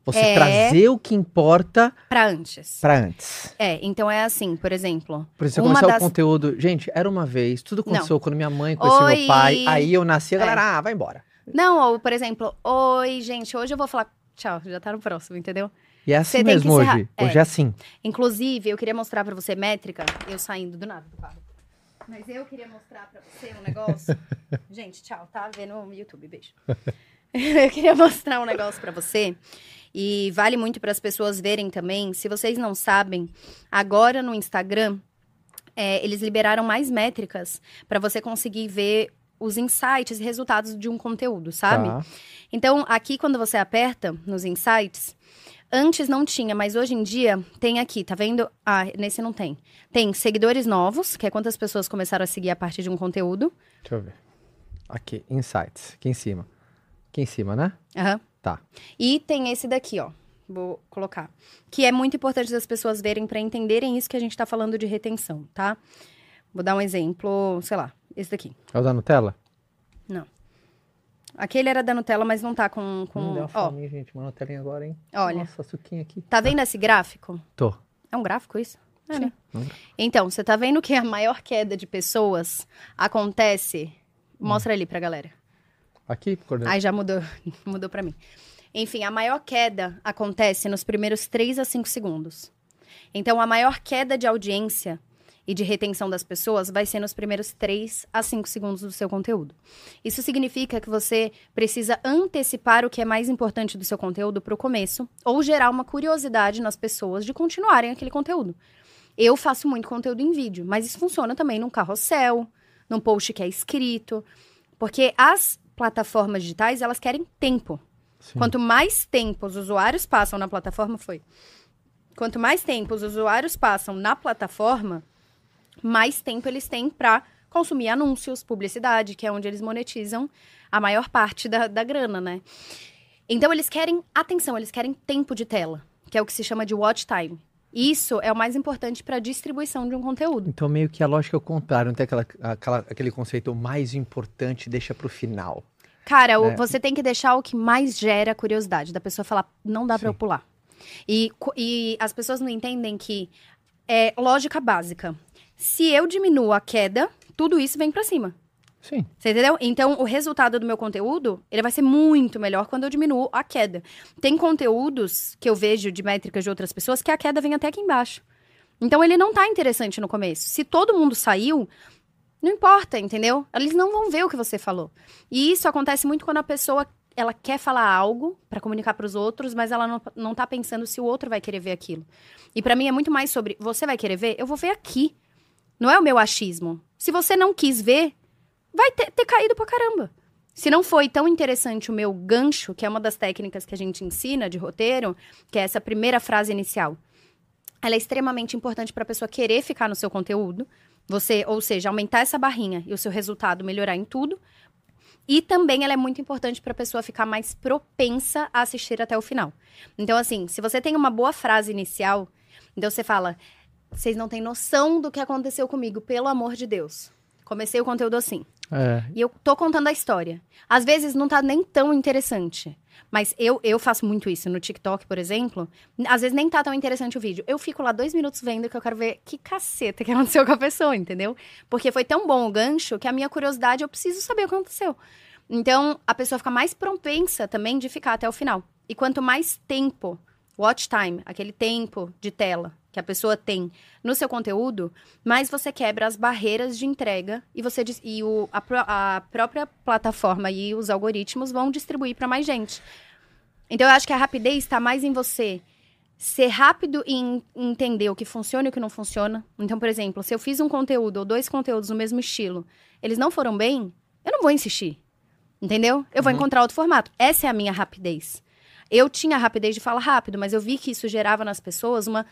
A: Você
B: É.
A: trazer o que importa
B: Pra antes.
A: pra antes.
B: É, então é assim, por exemplo.
A: Por exemplo, começar
B: das-
A: o conteúdo. Gente, era uma vez, tudo
B: Não.
A: aconteceu quando minha mãe conheceu
B: Oi.
A: meu pai. Aí eu nasci, a
B: É.
A: galera, ah, vai embora.
B: Não, ou, por exemplo, oi, gente, hoje eu vou falar. Tchau, já tá no próximo, entendeu?
A: E é assim
B: tem
A: mesmo hoje.
B: É.
A: Hoje é assim.
B: Inclusive, eu queria mostrar pra você métrica, eu saindo do nada do carro. Mas eu queria mostrar pra você um negócio. Gente, tchau, tá? Vê no YouTube, beijo. eu queria mostrar um negócio pra você. E vale muito para as pessoas verem também. Se vocês não sabem, agora no Instagram, é, eles liberaram mais métricas pra você conseguir ver os insights e resultados de um conteúdo, sabe?
A: Tá.
B: Então, aqui quando você aperta nos insights, antes não tinha, mas hoje em dia tem aqui, tá vendo? Ah, nesse não tem. Tem seguidores novos, que é quantas pessoas começaram a seguir a partir de um conteúdo.
A: Deixa eu ver. Aqui, insights. Aqui em cima. Aqui em cima, né?
B: Aham.
A: Tá.
B: E tem esse daqui, ó. Vou colocar. Que é muito importante das pessoas verem para entenderem isso que a gente tá falando de retenção, tá? Vou dar um exemplo, sei lá, esse daqui.
A: É o da Nutella?
B: Aquele era da Nutella, mas não tá com. com...
A: Hum, deu uma
B: ó,
A: fome, gente. Uma Nutelinha agora, hein?
B: Olha.
A: Nossa, suquinho aqui.
B: tá vendo esse gráfico?
A: Tô.
B: É um gráfico isso? É, né?
A: é um
B: Então, você tá vendo que a maior queda de pessoas acontece. Mostra ali pra galera.
A: Aqui.
B: Aí já mudou, mudou pra mim. Enfim, a maior queda acontece nos primeiros 3 a 5 segundos. Então, a maior queda de audiência e de retenção das pessoas vai ser nos primeiros 3 a 5 segundos do seu conteúdo. Isso significa que você precisa antecipar o que é mais importante do seu conteúdo para o começo ou gerar uma curiosidade nas pessoas de continuarem aquele conteúdo. Eu faço muito conteúdo em vídeo, mas isso funciona também num carrossel, num post que é escrito, porque as plataformas digitais, elas querem tempo.
A: Sim.
B: Quanto mais tempo os usuários passam na plataforma, foi. Quanto mais tempo os usuários passam na plataforma, mais tempo eles têm para consumir anúncios, publicidade, que é onde eles monetizam a maior parte da, da grana, né? Então eles querem atenção, eles querem tempo de tela, que é o que se chama de watch time. Isso é o mais importante para a distribuição de um conteúdo.
A: Então, meio que a lógica é o contrário. Não tem aquela, aquela- aquele conceito o mais importante, deixa pro final.
B: Cara, o-
A: É.
B: você tem que deixar o que mais gera curiosidade, da pessoa falar, não dá pra eu pular. E, e as pessoas não entendem que é lógica básica. Se eu diminuo a queda, tudo isso vem pra cima.
A: Sim.
B: Você entendeu? Então, o resultado do meu conteúdo, ele vai ser muito melhor quando eu diminuo a queda. Tem conteúdos que eu vejo de métricas de outras pessoas que a queda vem até aqui embaixo. Então, ele não tá interessante no começo. Se todo mundo saiu, não importa, entendeu? Eles não vão ver o que você falou. E isso acontece muito quando a pessoa ela quer falar algo para comunicar para os outros, mas ela não, não tá pensando se o outro vai querer ver aquilo. E para mim é muito mais sobre você vai querer ver? Eu vou ver aqui. Não é o meu achismo. Se você não quis ver, vai ter, ter caído pra caramba. Se não foi tão interessante o meu gancho, que é uma das técnicas que a gente ensina de roteiro, que é essa primeira frase inicial. Ela é extremamente importante para a pessoa querer ficar no seu conteúdo. Você, ou seja, aumentar essa barrinha e o seu resultado melhorar em tudo. E também ela é muito importante para a pessoa ficar mais propensa a assistir até o final. Então, assim, se você tem uma boa frase inicial, então você fala: vocês não têm noção do que aconteceu comigo, pelo amor de Deus. Comecei o conteúdo assim.
A: É.
B: E eu tô contando a história. Às vezes não tá nem tão interessante. Mas eu, eu faço muito isso no TikTok, por exemplo. Às vezes nem tá tão interessante o vídeo. Eu fico lá dois minutos vendo que eu quero ver que caceta que aconteceu com a pessoa, entendeu? Porque foi tão bom o gancho que a minha curiosidade, eu preciso saber o que aconteceu. Então, a pessoa fica mais propensa também de ficar até o final. E quanto mais tempo, watch time, aquele tempo de tela que a pessoa tem no seu conteúdo, mais você quebra as barreiras de entrega e você e o, a, a própria plataforma e os algoritmos vão distribuir para mais gente. Então eu acho que a rapidez está mais em você ser rápido em entender o que funciona e o que não funciona. Então, por exemplo, se eu fiz um conteúdo ou dois conteúdos no mesmo estilo, eles não foram bem, eu não vou insistir. Entendeu? Eu vou
A: Uhum.
B: encontrar outro formato. Essa é a minha rapidez. Eu tinha a rapidez de falar rápido, mas eu vi que isso gerava nas pessoas uma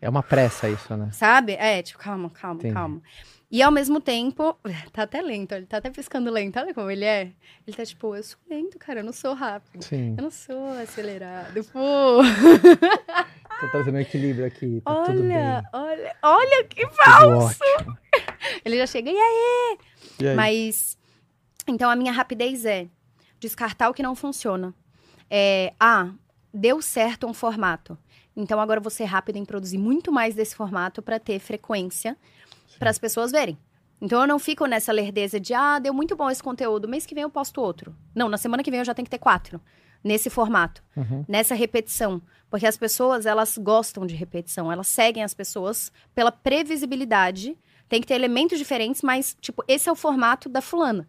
A: É uma pressa isso, né?
B: Sabe? É, tipo, calma, calma,
A: Entendi.
B: calma. E ao mesmo tempo, tá até lento, ele tá até piscando lento, olha como ele é. Ele tá tipo, eu sou lento, cara, eu não sou rápido.
A: Sim.
B: Eu não sou acelerado. Pô,
A: Tô trazendo um equilíbrio aqui. Tá tudo bem.
B: olha, olha, olha que falso. Ele já chega, e aí?
A: E aí?
B: Mas, então a minha rapidez é descartar o que não funciona. É, ah, deu certo um formato. Então agora ser rápida em produzir muito mais desse formato para ter frequência para as pessoas verem. Então eu não fico nessa lerdeza de, ah, deu muito bom esse conteúdo, mês que vem eu posto outro. Não, na semana que vem eu já tenho que ter quatro. Nesse formato,
A: Uhum.
B: nessa repetição. Porque as pessoas, elas gostam de repetição. Elas seguem as pessoas pela previsibilidade. Tem que ter elementos diferentes, mas, tipo, esse é o formato da fulana.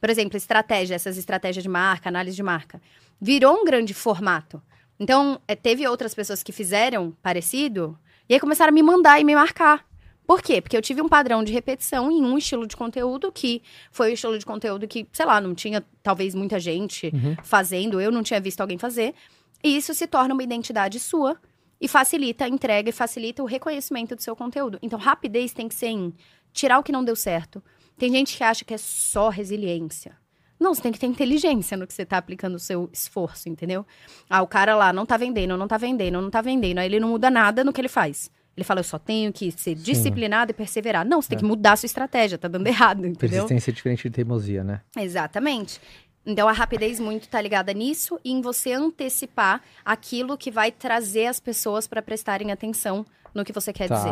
B: Por exemplo, estratégia, essas estratégias de marca, análise de marca. Virou um grande formato. Então, é, teve outras pessoas que fizeram parecido, e aí começaram a me mandar e me marcar. Por quê? Porque eu tive um padrão de repetição em um estilo de conteúdo que foi o estilo de conteúdo que, sei lá, não tinha talvez muita gente
A: Uhum.
B: fazendo, eu não tinha visto alguém fazer. E isso se torna uma identidade sua e facilita a entrega e facilita o reconhecimento do seu conteúdo. Então, rapidez tem que ser em tirar o que não deu certo. Tem gente que acha que é só resiliência. Não, você tem que ter inteligência no que você tá aplicando o seu esforço, entendeu? Ah, o cara lá não tá vendendo, não tá vendendo, não tá vendendo. Aí ele não muda nada no que ele faz. Ele fala, eu só tenho que ser disciplinado e perseverar. Não, você tem que mudar a sua estratégia, tá dando errado, entendeu?
A: Persistência é diferente de teimosia, né?
B: Exatamente. Então a rapidez muito tá ligada nisso e em você antecipar aquilo que vai trazer as pessoas para prestarem atenção no que você quer dizer.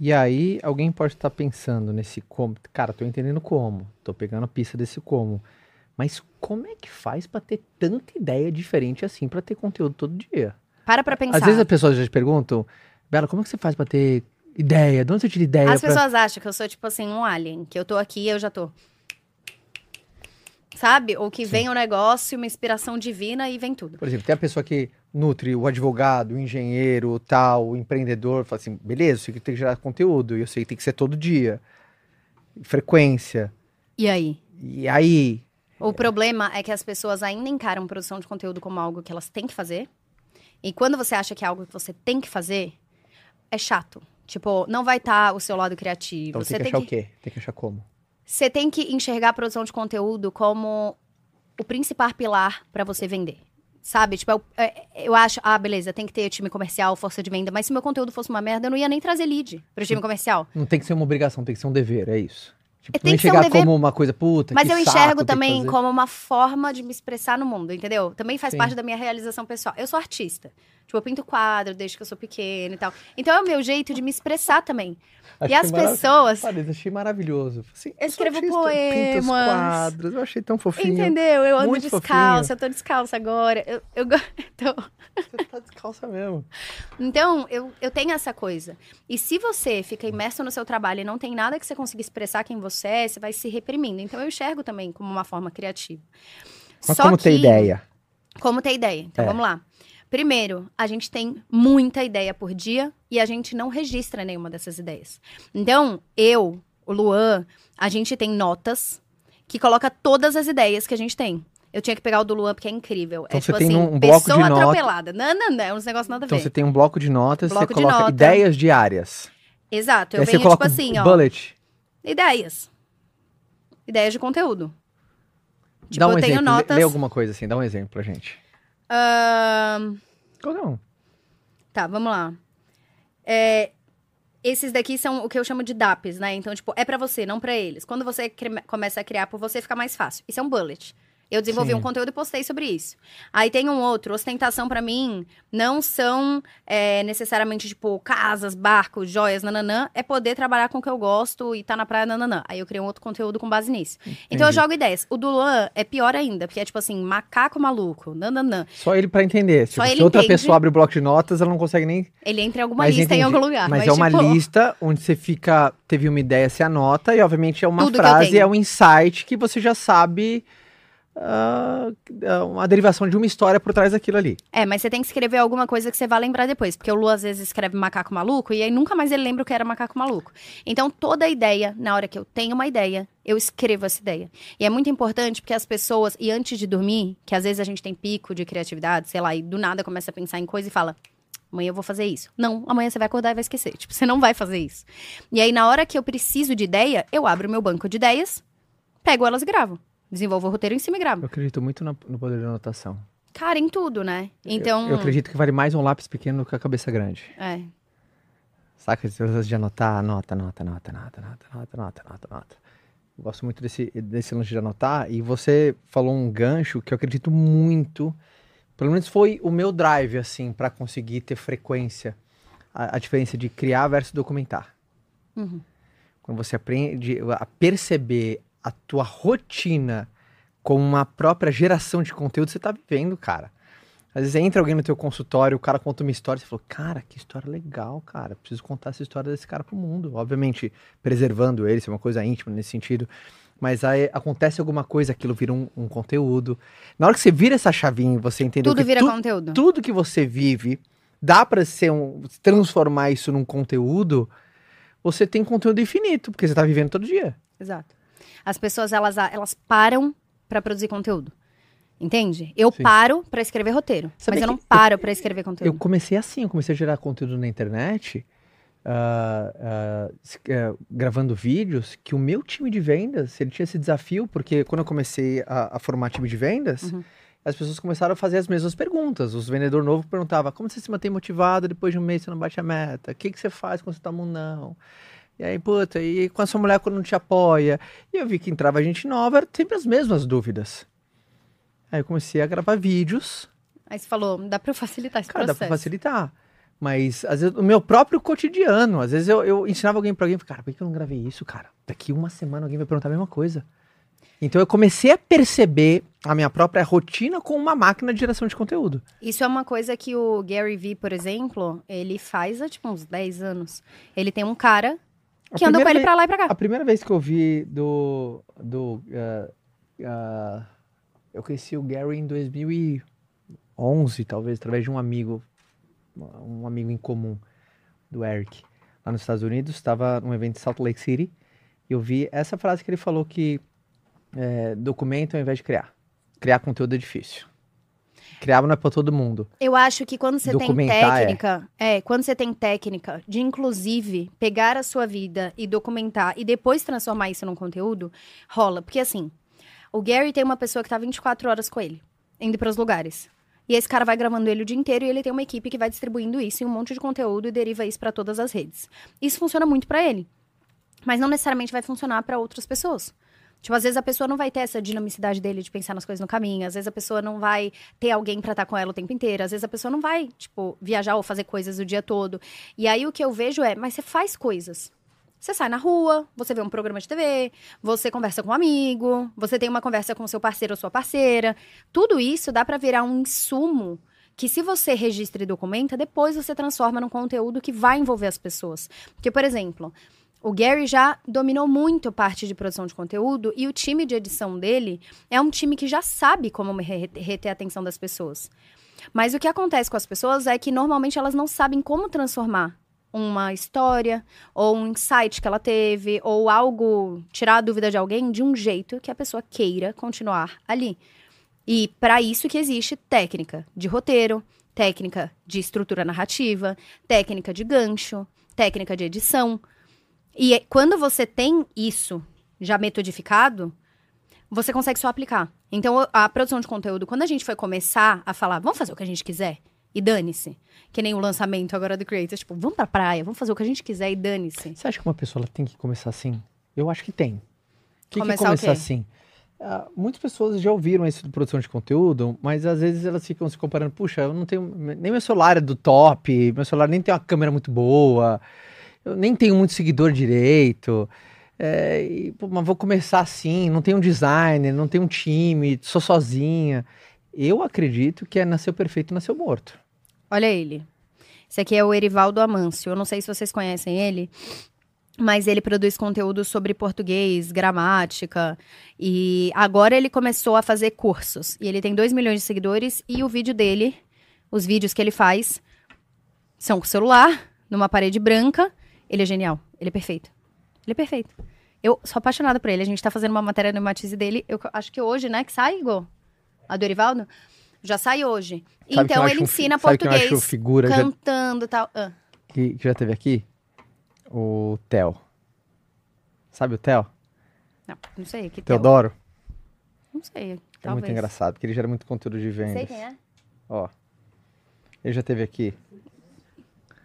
A: E aí, alguém pode estar pensando nesse como. Cara, tô entendendo como. Tô pegando a pista desse como. Mas como é que faz pra ter tanta ideia diferente assim pra ter conteúdo todo dia?
B: Para pra pensar.
A: Às vezes as pessoas já te perguntam, Bela, como é que você faz pra ter ideia? De onde você tira ideia?
B: As
A: pra...
B: pessoas acham que eu sou tipo assim um alien, que eu tô aqui e eu já tô. Sabe? Ou que vem um negócio, uma inspiração divina e vem tudo.
A: Por exemplo, tem a pessoa que nutre o advogado, o engenheiro, o tal, o empreendedor, fala assim, beleza, eu sei que tem que gerar conteúdo, e eu sei que tem que ser todo dia. Frequência.
B: E aí?
A: E aí,
B: O problema é que as pessoas ainda encaram produção de conteúdo como algo que elas têm que fazer. E quando você acha que é algo que você tem que fazer, é chato. Tipo, não vai estar o seu lado criativo.
A: então
B: você
A: tem que achar o quê? Tem que achar como?
B: Você tem que enxergar a produção de conteúdo como o principal pilar para você vender. Sabe? Tipo, eu, é, eu acho, ah, beleza, tem que ter time comercial, força de venda, mas se meu conteúdo fosse uma merda, eu não ia nem trazer lead pro time comercial.
A: Não tem que ser uma obrigação, tem que ser um dever, é isso. Tipo,
B: É, tem
A: não
B: um
A: enxergar
B: dever-
A: como uma coisa, puta,
B: Mas
A: que
B: eu
A: saco,
B: enxergo também como uma forma de me expressar no mundo, entendeu? Também faz
A: Sim.
B: parte da minha realização pessoal. Eu sou artista. Tipo, eu pinto quadro desde que eu sou pequena e tal. Então é o meu jeito de me expressar também.
A: Achei
B: e as pessoas.
A: Parece, achei maravilhoso. Assim,
B: Eu escrevo
A: artista, pinto os
B: poemas.
A: quadros, eu achei tão fofinho.
B: Entendeu? Eu ando descalça,
A: fofinho.
B: eu tô descalça agora. Eu, eu então,
A: Você tá descalça mesmo.
B: então eu, eu tenho essa coisa. E se você fica imerso no seu trabalho e não tem nada que você consiga expressar quem você é, você vai se reprimindo. Então eu enxergo também como uma forma criativa.
A: Mas
B: Só
A: como ter
B: que-
A: ideia?
B: Como ter ideia. Então
A: É.
B: vamos lá. Primeiro, a gente tem muita ideia por dia e a gente não registra nenhuma dessas ideias. Então, eu, o Luan, a gente tem notas que coloca todas as ideias que a gente tem. Eu tinha que pegar o do Luan porque é incrível.
A: Então
B: é
A: você
B: tipo
A: tem
B: assim,
A: um
B: pessoa atropelada. Não, não, não, é uns negócios nada a
A: Então
B: ver.
A: você tem um bloco de notas,
B: Bloco
A: você coloca
B: nota.
A: ideias diárias.
B: Exato, eu
A: Aí
B: venho tipo assim, ó.
A: bullet.
B: Ideias. Ideias de conteúdo. Tipo,
A: dá um
B: eu tenho
A: exemplo, lê-
B: notas.
A: lê alguma coisa assim, dá um exemplo pra gente.
B: Ahn,
A: Qualquer um.
B: Tá, vamos lá. É, esses daqui são o que eu chamo de DAPs, né? Então, tipo, é pra você, não pra eles. Quando você começa a criar por você, fica mais fácil. Isso é um bullet. Eu desenvolvi
A: Sim.
B: um conteúdo e postei sobre isso. Aí tem um outro, ostentação pra mim não são é, necessariamente, tipo, casas, barcos, joias, nananã. É poder trabalhar com o que eu gosto e tá na praia, nananã. Aí eu criei um outro conteúdo com base nisso. Então eu
A: Entendi.
B: jogo ideias. O do Luan é pior ainda, porque é tipo assim, macaco maluco, nananã.
A: Só ele pra entender.
B: Só
A: Tipo,
B: ele
A: se outra
B: entende.
A: pessoa abre o bloco de notas, ela não consegue nem.
B: Ele entra em alguma
A: Mas
B: lista em
A: entendi.
B: algum lugar.
A: Mas, é uma
B: tipo,
A: lista onde você fica. Teve uma ideia, você anota, e obviamente é uma
B: Tudo
A: frase, é um insight que você já sabe. Ah, uma derivação de uma história por trás daquilo ali.
B: É, mas você tem que escrever alguma coisa que você vai lembrar depois. Porque o Lu às vezes escreve macaco maluco e aí nunca mais ele lembra o que era macaco maluco. Então, toda ideia, na hora que eu tenho uma ideia, eu escrevo essa ideia. E é muito importante porque as pessoas, e antes de dormir, que às vezes a gente tem pico de criatividade, sei lá, e do nada começa a pensar em coisa e fala. Amanhã eu vou fazer isso. Não, amanhã você vai acordar e vai esquecer. Tipo, você não vai fazer isso. E aí, na hora que eu preciso de ideia, eu abro meu banco de ideias, pego elas e gravo. Desenvolvo o roteiro em cima e gravo.
A: Eu acredito muito no poder da anotação.
B: Cara, em tudo, né? Então.
A: Eu, eu acredito que vale mais um lápis pequeno do que a cabeça grande.
B: É.
A: Saca? Processo de anotar, anota, anota, anota, anota, anota, anota, anota, anota, anota. Eu gosto muito desse, desse lance de anotar. E você falou um gancho que eu acredito muito. Pelo menos foi o meu drive, assim, para conseguir ter frequência. A, a diferença de criar versus documentar.
B: Uhum.
A: Quando você aprende a perceber a tua rotina como uma própria geração de conteúdo, você tá vivendo, cara. Às vezes entra alguém no teu consultório, o cara conta uma história, você falou, cara, que história legal, cara. Preciso contar essa história desse cara pro mundo. Obviamente, preservando ele, isso é uma coisa íntima nesse sentido. Mas aí acontece alguma coisa, aquilo vira um, um conteúdo. Na hora que você vira essa chavinha e você entendeu
B: Tudo
A: que
B: vira
A: tu-
B: conteúdo.
A: tudo que você vive dá pra ser um, transformar isso num conteúdo, você tem conteúdo infinito, porque você tá vivendo todo dia.
B: Exato. As pessoas, elas, elas param pra produzir conteúdo. Entende? Eu
A: Sim.
B: paro pra escrever roteiro.
A: Sabia
B: mas eu não
A: eu-
B: paro pra escrever
A: Eu
B: conteúdo.
A: comecei assim, eu comecei a gerar conteúdo na internet, ah, s- eh, gravando vídeos, que o meu time de vendas, ele tinha esse desafio, porque quando eu comecei a, a formar time de vendas,
B: Uhum.
A: as pessoas começaram a fazer as mesmas perguntas. Os vendedores novos perguntavam, como você se mantém motivado depois de um mês você não bate a meta? O que, que você faz quando você tá mundão? E aí, puta, e com a sua mulher quando não te apoia? E eu vi que entrava gente nova, eram sempre as mesmas dúvidas. Aí eu comecei a gravar vídeos
B: Aí você falou, dá pra facilitar esse
A: Cara, dá
B: processo.
A: pra facilitar. Mas, às vezes, o meu próprio cotidiano, às vezes eu, eu ensinava alguém pra alguém, cara, por que eu não gravei isso, cara? Daqui uma semana alguém vai perguntar a mesma coisa. Então eu comecei a perceber a minha própria rotina com uma máquina de geração de conteúdo.
B: Isso é uma coisa que o Gary Vee, por exemplo, ele faz há tipo uns 10 anos. Ele tem um cara que anda com ele
A: vez-
B: pra lá e pra cá.
A: A primeira vez que eu vi do. do ah, ah, eu conheci o Gary em 2011, talvez, através de um amigo, um amigo em comum do Eric, lá nos Estados Unidos. Estava num evento em Salt Lake City. E eu vi essa frase que ele falou que é, documento ao invés de criar. Criar conteúdo é difícil. Criar não é pra todo mundo.
B: Eu acho que quando você tem
A: Documentar, é.
B: técnica, é. quando você tem técnica de inclusive pegar a sua vida e documentar e depois transformar isso num conteúdo, rola. Porque assim, o Gary tem uma pessoa que tá 24 horas com ele, indo pros lugares. E esse cara vai gravando ele o dia inteiro e ele tem uma equipe que vai distribuindo isso em um monte de conteúdo e deriva isso pra todas as redes. Isso funciona muito pra ele. mas não necessariamente vai funcionar para outras pessoas. Tipo, às vezes a pessoa não vai ter essa dinamicidade dele de pensar nas coisas no caminho, às vezes a pessoa não vai ter alguém pra estar com ela o tempo inteiro, às vezes a pessoa não vai, tipo, viajar ou fazer coisas o dia todo. E aí o que eu vejo é, mas você faz coisas. Você sai na rua, você vê um programa de TV, você conversa com um amigo, você tem uma conversa com seu parceiro ou sua parceira. Tudo isso dá pra virar um insumo que se você registra e documenta, depois você transforma num conteúdo que vai envolver as pessoas. Porque, por exemplo, o Gary já dominou muito parte de produção de conteúdo e o time de edição dele é um time que já sabe como re- reter a atenção das pessoas. Mas o que acontece com as pessoas é que normalmente elas não sabem como transformar uma história ou um insight que ela teve ou algo tirar a dúvida de alguém de um jeito que a pessoa queira continuar ali. E para isso que existe técnica de roteiro, técnica de estrutura narrativa, técnica de gancho, técnica de edição. E quando você tem isso já metodificado, você consegue só aplicar. Então, a produção de conteúdo, quando a gente foi começar a falar, vamos fazer o que a gente quiser e dane-se. Que nem o lançamento agora do Creators, tipo, vamos pra praia, vamos fazer o que a gente quiser e dane-se.
A: Você acha que uma pessoa tem que começar assim? Eu acho que tem. Que, que
B: Começar o
A: começar assim? Ah, muitas pessoas já ouviram isso de produção de conteúdo, mas às vezes elas ficam se comparando. Puxa, eu não tenho. Nem meu celular é do top, meu celular nem tem uma câmera muito boa, eu nem tenho muito seguidor direito. é, e, pô, mas vou começar assim, não tenho um designer, não tenho um time, sou sozinha. Eu acredito que é nasceu perfeito, nasceu morto.
B: Olha ele. Esse aqui é o Erivaldo Amâncio. Eu não sei se vocês conhecem ele, mas ele produz conteúdo sobre português, gramática. E agora ele começou a fazer cursos. E ele tem 2 milhões de seguidores. E o vídeo dele, os vídeos que ele faz, são com celular, numa parede branca. Ele é genial. Ele é perfeito. Ele é perfeito. Eu sou apaixonada por ele. A gente tá fazendo uma matéria no Matize dele. Eu acho que hoje, né? Que sai, Igor? A do Erivaldo? Já sai hoje.
A: Sabe quem
B: então ele ensina
A: sabe quem eu acho
B: português.
A: figura? Já-
B: Cantando e tal. Ah,
A: que, que já teve aqui? O Theo. Sabe o Theo?
B: não, não sei. Que Theo?
A: Teodoro?
B: Não sei.
A: É
B: talvez.
A: muito engraçado, porque ele gera muito conteúdo de vendas.
B: Sei quem é.
A: Ó. Ele já teve aqui.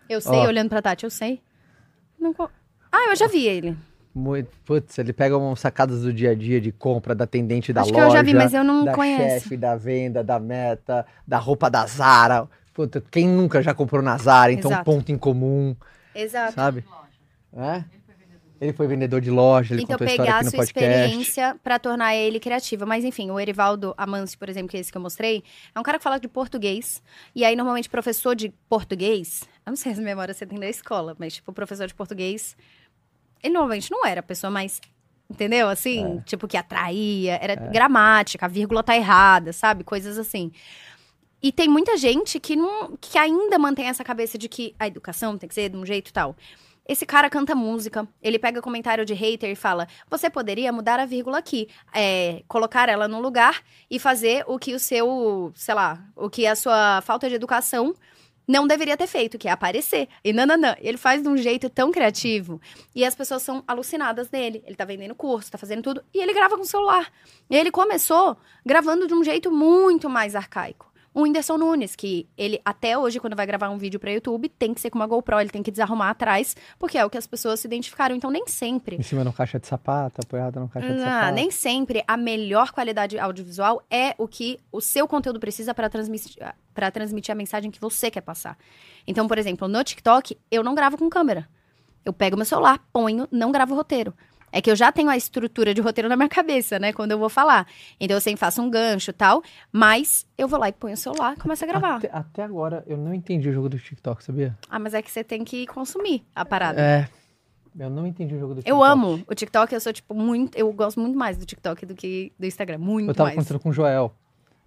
B: Eu sei,
A: Ó.
B: olhando pra Tati, eu sei. Não co- Ah, eu já vi ele.
A: Muito, putz, ele pega umas sacadas do dia a dia de compra, da atendente da
B: Acho que
A: loja.
B: eu já vi, mas eu não
A: da
B: conheço.
A: chefe, da venda, da meta, da roupa da Zara. Puta, quem nunca já comprou na Zara? Então,
B: Exato.
A: ponto em comum,
B: Exato.
A: sabe? É? Ele foi vendedor de loja, ele
B: então,
A: contou a história
B: pegar
A: aqui
B: a
A: no
B: sua
A: podcast.
B: experiência pra tornar ele criativo. Mas, enfim, o Erivaldo Amâncio, por exemplo, que é esse que eu mostrei, é um cara que fala de português. E aí, normalmente, professor de português... Eu não sei as memórias que você tem da escola, mas, tipo, professor de português... Ele normalmente não era a pessoa mais... Entendeu? Assim, tipo, que atraía. Era gramática, a vírgula tá errada, sabe? Coisas assim. E tem muita gente que, não, que ainda mantém essa cabeça de que a educação tem que ser de um jeito tal. Esse cara canta música, ele pega comentário de hater e fala: você poderia mudar a vírgula aqui, é, colocar ela no lugar e fazer o que o seu, sei lá, o que a sua falta de educação não deveria ter feito, que é aparecer. E nananã. Ele faz de um jeito tão criativo. E as pessoas são alucinadas nele. Ele tá vendendo curso, tá fazendo tudo. E ele grava com o celular. E ele começou gravando de um jeito muito mais arcaico. O Whindersson Nunes, que ele até hoje, quando vai gravar um vídeo pra YouTube, tem que ser com uma GoPro, ele tem que desarrumar atrás, porque é o que as pessoas se identificaram. Então, nem sempre.
A: Em cima de um caixa de sapato, apoiado num caixa de
B: Não,
A: sapato.
B: nem sempre a melhor qualidade audiovisual é o que o seu conteúdo precisa para transmitir, pra transmitir a mensagem que você quer passar. Então, por exemplo, no TikTok, eu não gravo com câmera. Eu pego meu celular, ponho, não gravo roteiro. É que eu já tenho a estrutura de roteiro na minha cabeça, né? Quando eu vou falar. Então eu sempre faço um gancho e tal, mas eu vou lá e ponho o celular e começo a gravar.
A: Até, até agora, eu não entendi o jogo do TikTok, sabia?
B: Ah, mas é que você tem que consumir a parada.
A: É. Eu não entendi o jogo do TikTok.
B: Eu amo o TikTok, eu sou, tipo, muito. Eu gosto muito mais do TikTok do que do Instagram. Muito
A: Eu tava
B: mais.
A: conversando com o Joel,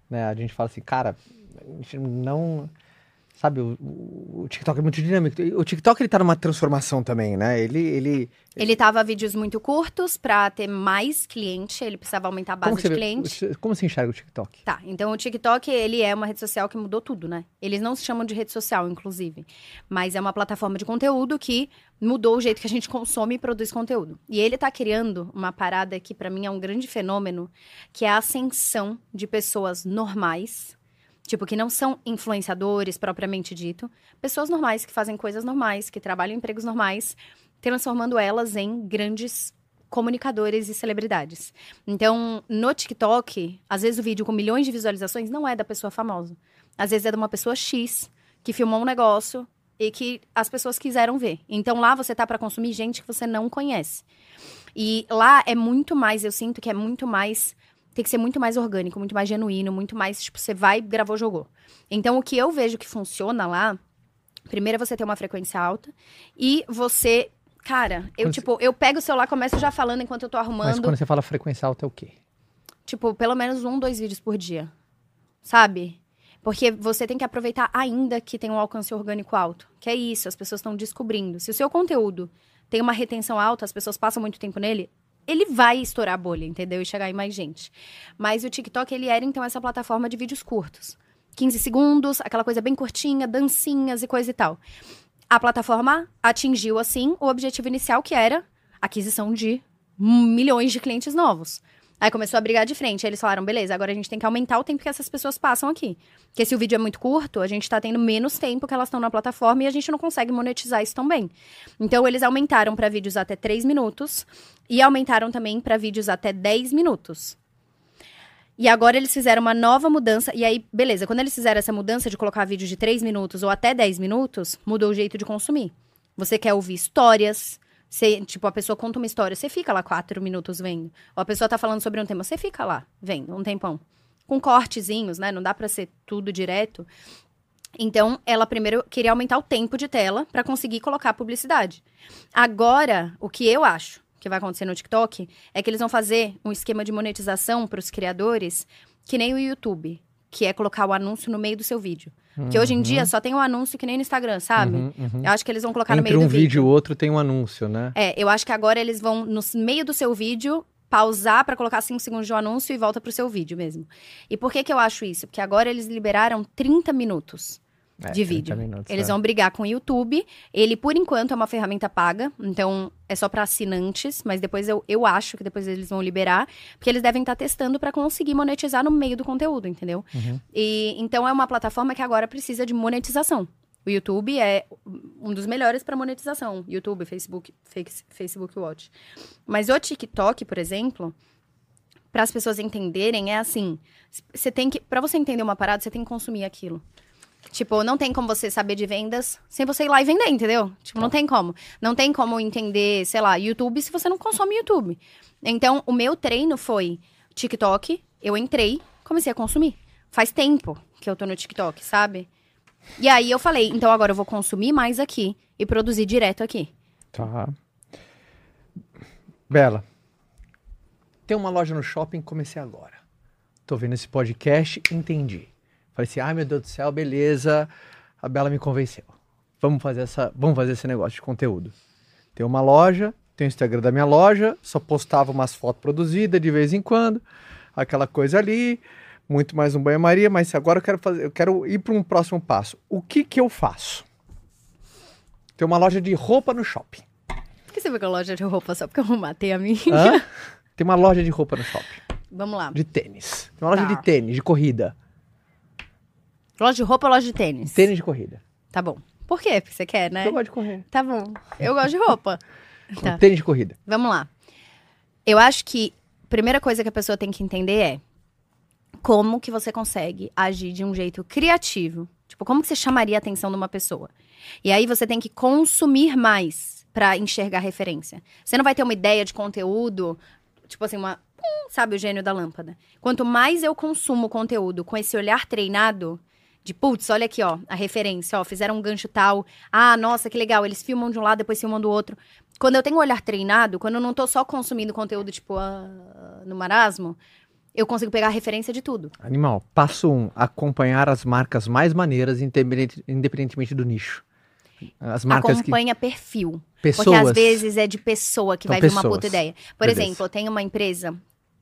A: né? A gente fala assim, cara, a gente não... Sabe, o, o- TikTok é muito dinâmico. O TikTok, ele tá numa transformação também, né? Ele... ele
B: Ele tava vídeos muito curtos pra ter mais cliente, ele precisava aumentar a base de
A: vê-
B: cliente.
A: como você enxerga o TikTok?
B: Tá, então o TikTok, ele é uma rede social que mudou tudo, né? Eles não se chamam de rede social, inclusive. Mas é uma plataforma de conteúdo que mudou o jeito que a gente consome e produz conteúdo. E ele tá criando uma parada que pra mim é um grande fenômeno, que é a ascensão de pessoas normais, tipo, que não são influenciadores propriamente dito, pessoas normais que fazem coisas normais, que trabalham em empregos normais, transformando elas em grandes comunicadores e celebridades. Então, no TikTok, às vezes o vídeo com milhões de visualizações não é da pessoa famosa. Às vezes é de uma pessoa X que filmou um negócio e que as pessoas quiseram ver. Então lá você tá para consumir gente que você não conhece. E lá é muito mais, eu sinto que é muito mais tem que ser muito mais orgânico, muito mais genuíno, muito mais, tipo, você vai, gravou, jogou. Então, o que eu vejo que funciona lá, primeiro é você ter uma frequência alta e você Cara, eu,
A: Quando
B: tipo, eu pego o celular, começo já falando enquanto eu tô
A: Mas
B: arrumando.
A: quando você fala frequência alta é o quê?
B: Tipo, pelo menos um, dois vídeos por dia. Sabe? Porque você tem que aproveitar ainda que tem um alcance orgânico alto. Que é isso, as pessoas estão descobrindo. Se o seu conteúdo tem uma retenção alta, as pessoas passam muito tempo nele, ele vai estourar a bolha, entendeu? E chegar em mais gente. Mas o TikTok, ele era então essa plataforma de vídeos curtos. 15 segundos, aquela coisa bem curtinha, dancinhas e coisa e tal. A plataforma atingiu, assim, o objetivo inicial, que era aquisição de milhões de clientes novos. Aí começou a brigar de frente. Aí eles falaram, beleza, agora a gente tem que aumentar o tempo que essas pessoas passam aqui. Porque se o vídeo é muito curto, a gente tá tendo menos tempo que elas estão na plataforma e a gente não consegue monetizar isso tão bem. Então eles aumentaram para vídeos até 3 minutos e aumentaram também para vídeos até 10 minutos. E agora eles fizeram uma nova mudança. E aí, beleza, quando eles fizeram essa mudança de colocar vídeos de 3 minutos ou até 10 minutos, mudou o jeito de consumir. Você quer ouvir histórias. Você, tipo, a pessoa conta uma história, você fica lá quatro minutos vendo. Ou a pessoa tá falando sobre um tema, você fica lá vendo um tempão. Com cortezinhos, né? Não dá pra ser tudo direto. Então, ela primeiro queria aumentar o tempo de tela para conseguir colocar publicidade. Agora, o que eu acho que vai acontecer no TikTok é que eles vão fazer um esquema de monetização para os criadores, que nem o YouTube, que é colocar o anúncio no meio do seu vídeo. Que hoje em dia só tem um anúncio que nem no Instagram, sabe?
A: Uhum, uhum.
B: Eu acho que eles vão colocar no
A: Entre
B: meio
A: um
B: do
A: vídeo e outro tem um anúncio, né?
B: É, eu acho que agora eles vão, no meio do seu vídeo, pausar para colocar 5 segundos de um anúncio e volta pro seu vídeo mesmo. E por que que eu acho isso? Porque agora eles liberaram 30 minutos
A: É,
B: de
A: 30
B: vídeo.
A: minutos,
B: Eles
A: é.
B: vão brigar com o YouTube. Ele, por enquanto, é uma ferramenta paga. Então, é só para assinantes. Mas depois eu, eu acho que depois eles vão liberar. Porque eles devem estar testando para conseguir monetizar no meio do conteúdo, entendeu?
A: Uhum.
B: E então é uma plataforma que agora precisa de monetização. O YouTube é um dos melhores para monetização. YouTube, Facebook, Face- Facebook Watch. Mas o TikTok, por exemplo, para as pessoas entenderem, é assim: você tem que, para você entender uma parada, você tem que consumir aquilo. Tipo, não tem como você saber de vendas sem você ir lá e vender, entendeu? Tipo, não tem como. Não tem como entender, sei lá, YouTube se você não consome YouTube. Então, o meu treino foi TikTok, eu entrei, comecei a consumir. Faz tempo que eu tô no TikTok, sabe? E aí eu falei, então agora eu vou consumir mais aqui e produzir direto aqui.
A: Tá. Bela, tem uma loja no shopping, comecei agora. Tô vendo esse podcast, entendi. Falei assim, ai meu Deus do céu, beleza. A Bela me convenceu. Vamos fazer, essa, vamos fazer esse negócio de conteúdo. Tem uma loja, tem o Instagram da minha loja, só postava umas fotos produzidas de vez em quando, aquela coisa ali, muito mais um banho-maria, mas agora eu quero fazer, eu quero ir para um próximo passo. O que que eu faço? Tem uma loja de roupa no shopping.
B: Por que você foi com a loja de roupa só porque eu matei a minha?
A: Hã? Tem uma loja de roupa no shopping.
B: Vamos lá.
A: De tênis. Tem uma loja
B: Tá.
A: de tênis, de corrida.
B: Loja de roupa ou loja de tênis?
A: Tênis de corrida.
B: Tá bom. Por quê? Porque você quer, né?
A: Eu gosto de correr.
B: Tá bom. Eu gosto de roupa. Tá.
A: Tênis de corrida.
B: Vamos lá. Eu acho que a primeira coisa que a pessoa tem que entender é como que você consegue agir de um jeito criativo. Tipo, como que você chamaria a atenção de uma pessoa? E aí você tem que consumir mais pra enxergar referência. Você não vai ter uma ideia de conteúdo, tipo assim, uma, hum, sabe, o gênio da lâmpada. Quanto mais eu consumo conteúdo com esse olhar treinado, de putz, olha aqui, ó, a referência, ó, fizeram um gancho tal. Ah, nossa, que legal, eles filmam de um lado, depois filmam do outro. Quando eu tenho um olhar treinado, quando eu não tô só consumindo conteúdo, tipo, ah, no marasmo, eu consigo pegar a referência de tudo.
A: Animal. Passo um. Acompanhar as marcas mais maneiras, independente- independentemente do nicho. As marcas que...
B: Acompanha perfil.
A: Pessoas.
B: Porque às vezes é de pessoa que
A: São
B: vai vir uma
A: pessoas.
B: puta ideia. Por
A: Beleza.
B: exemplo, eu tenho uma empresa.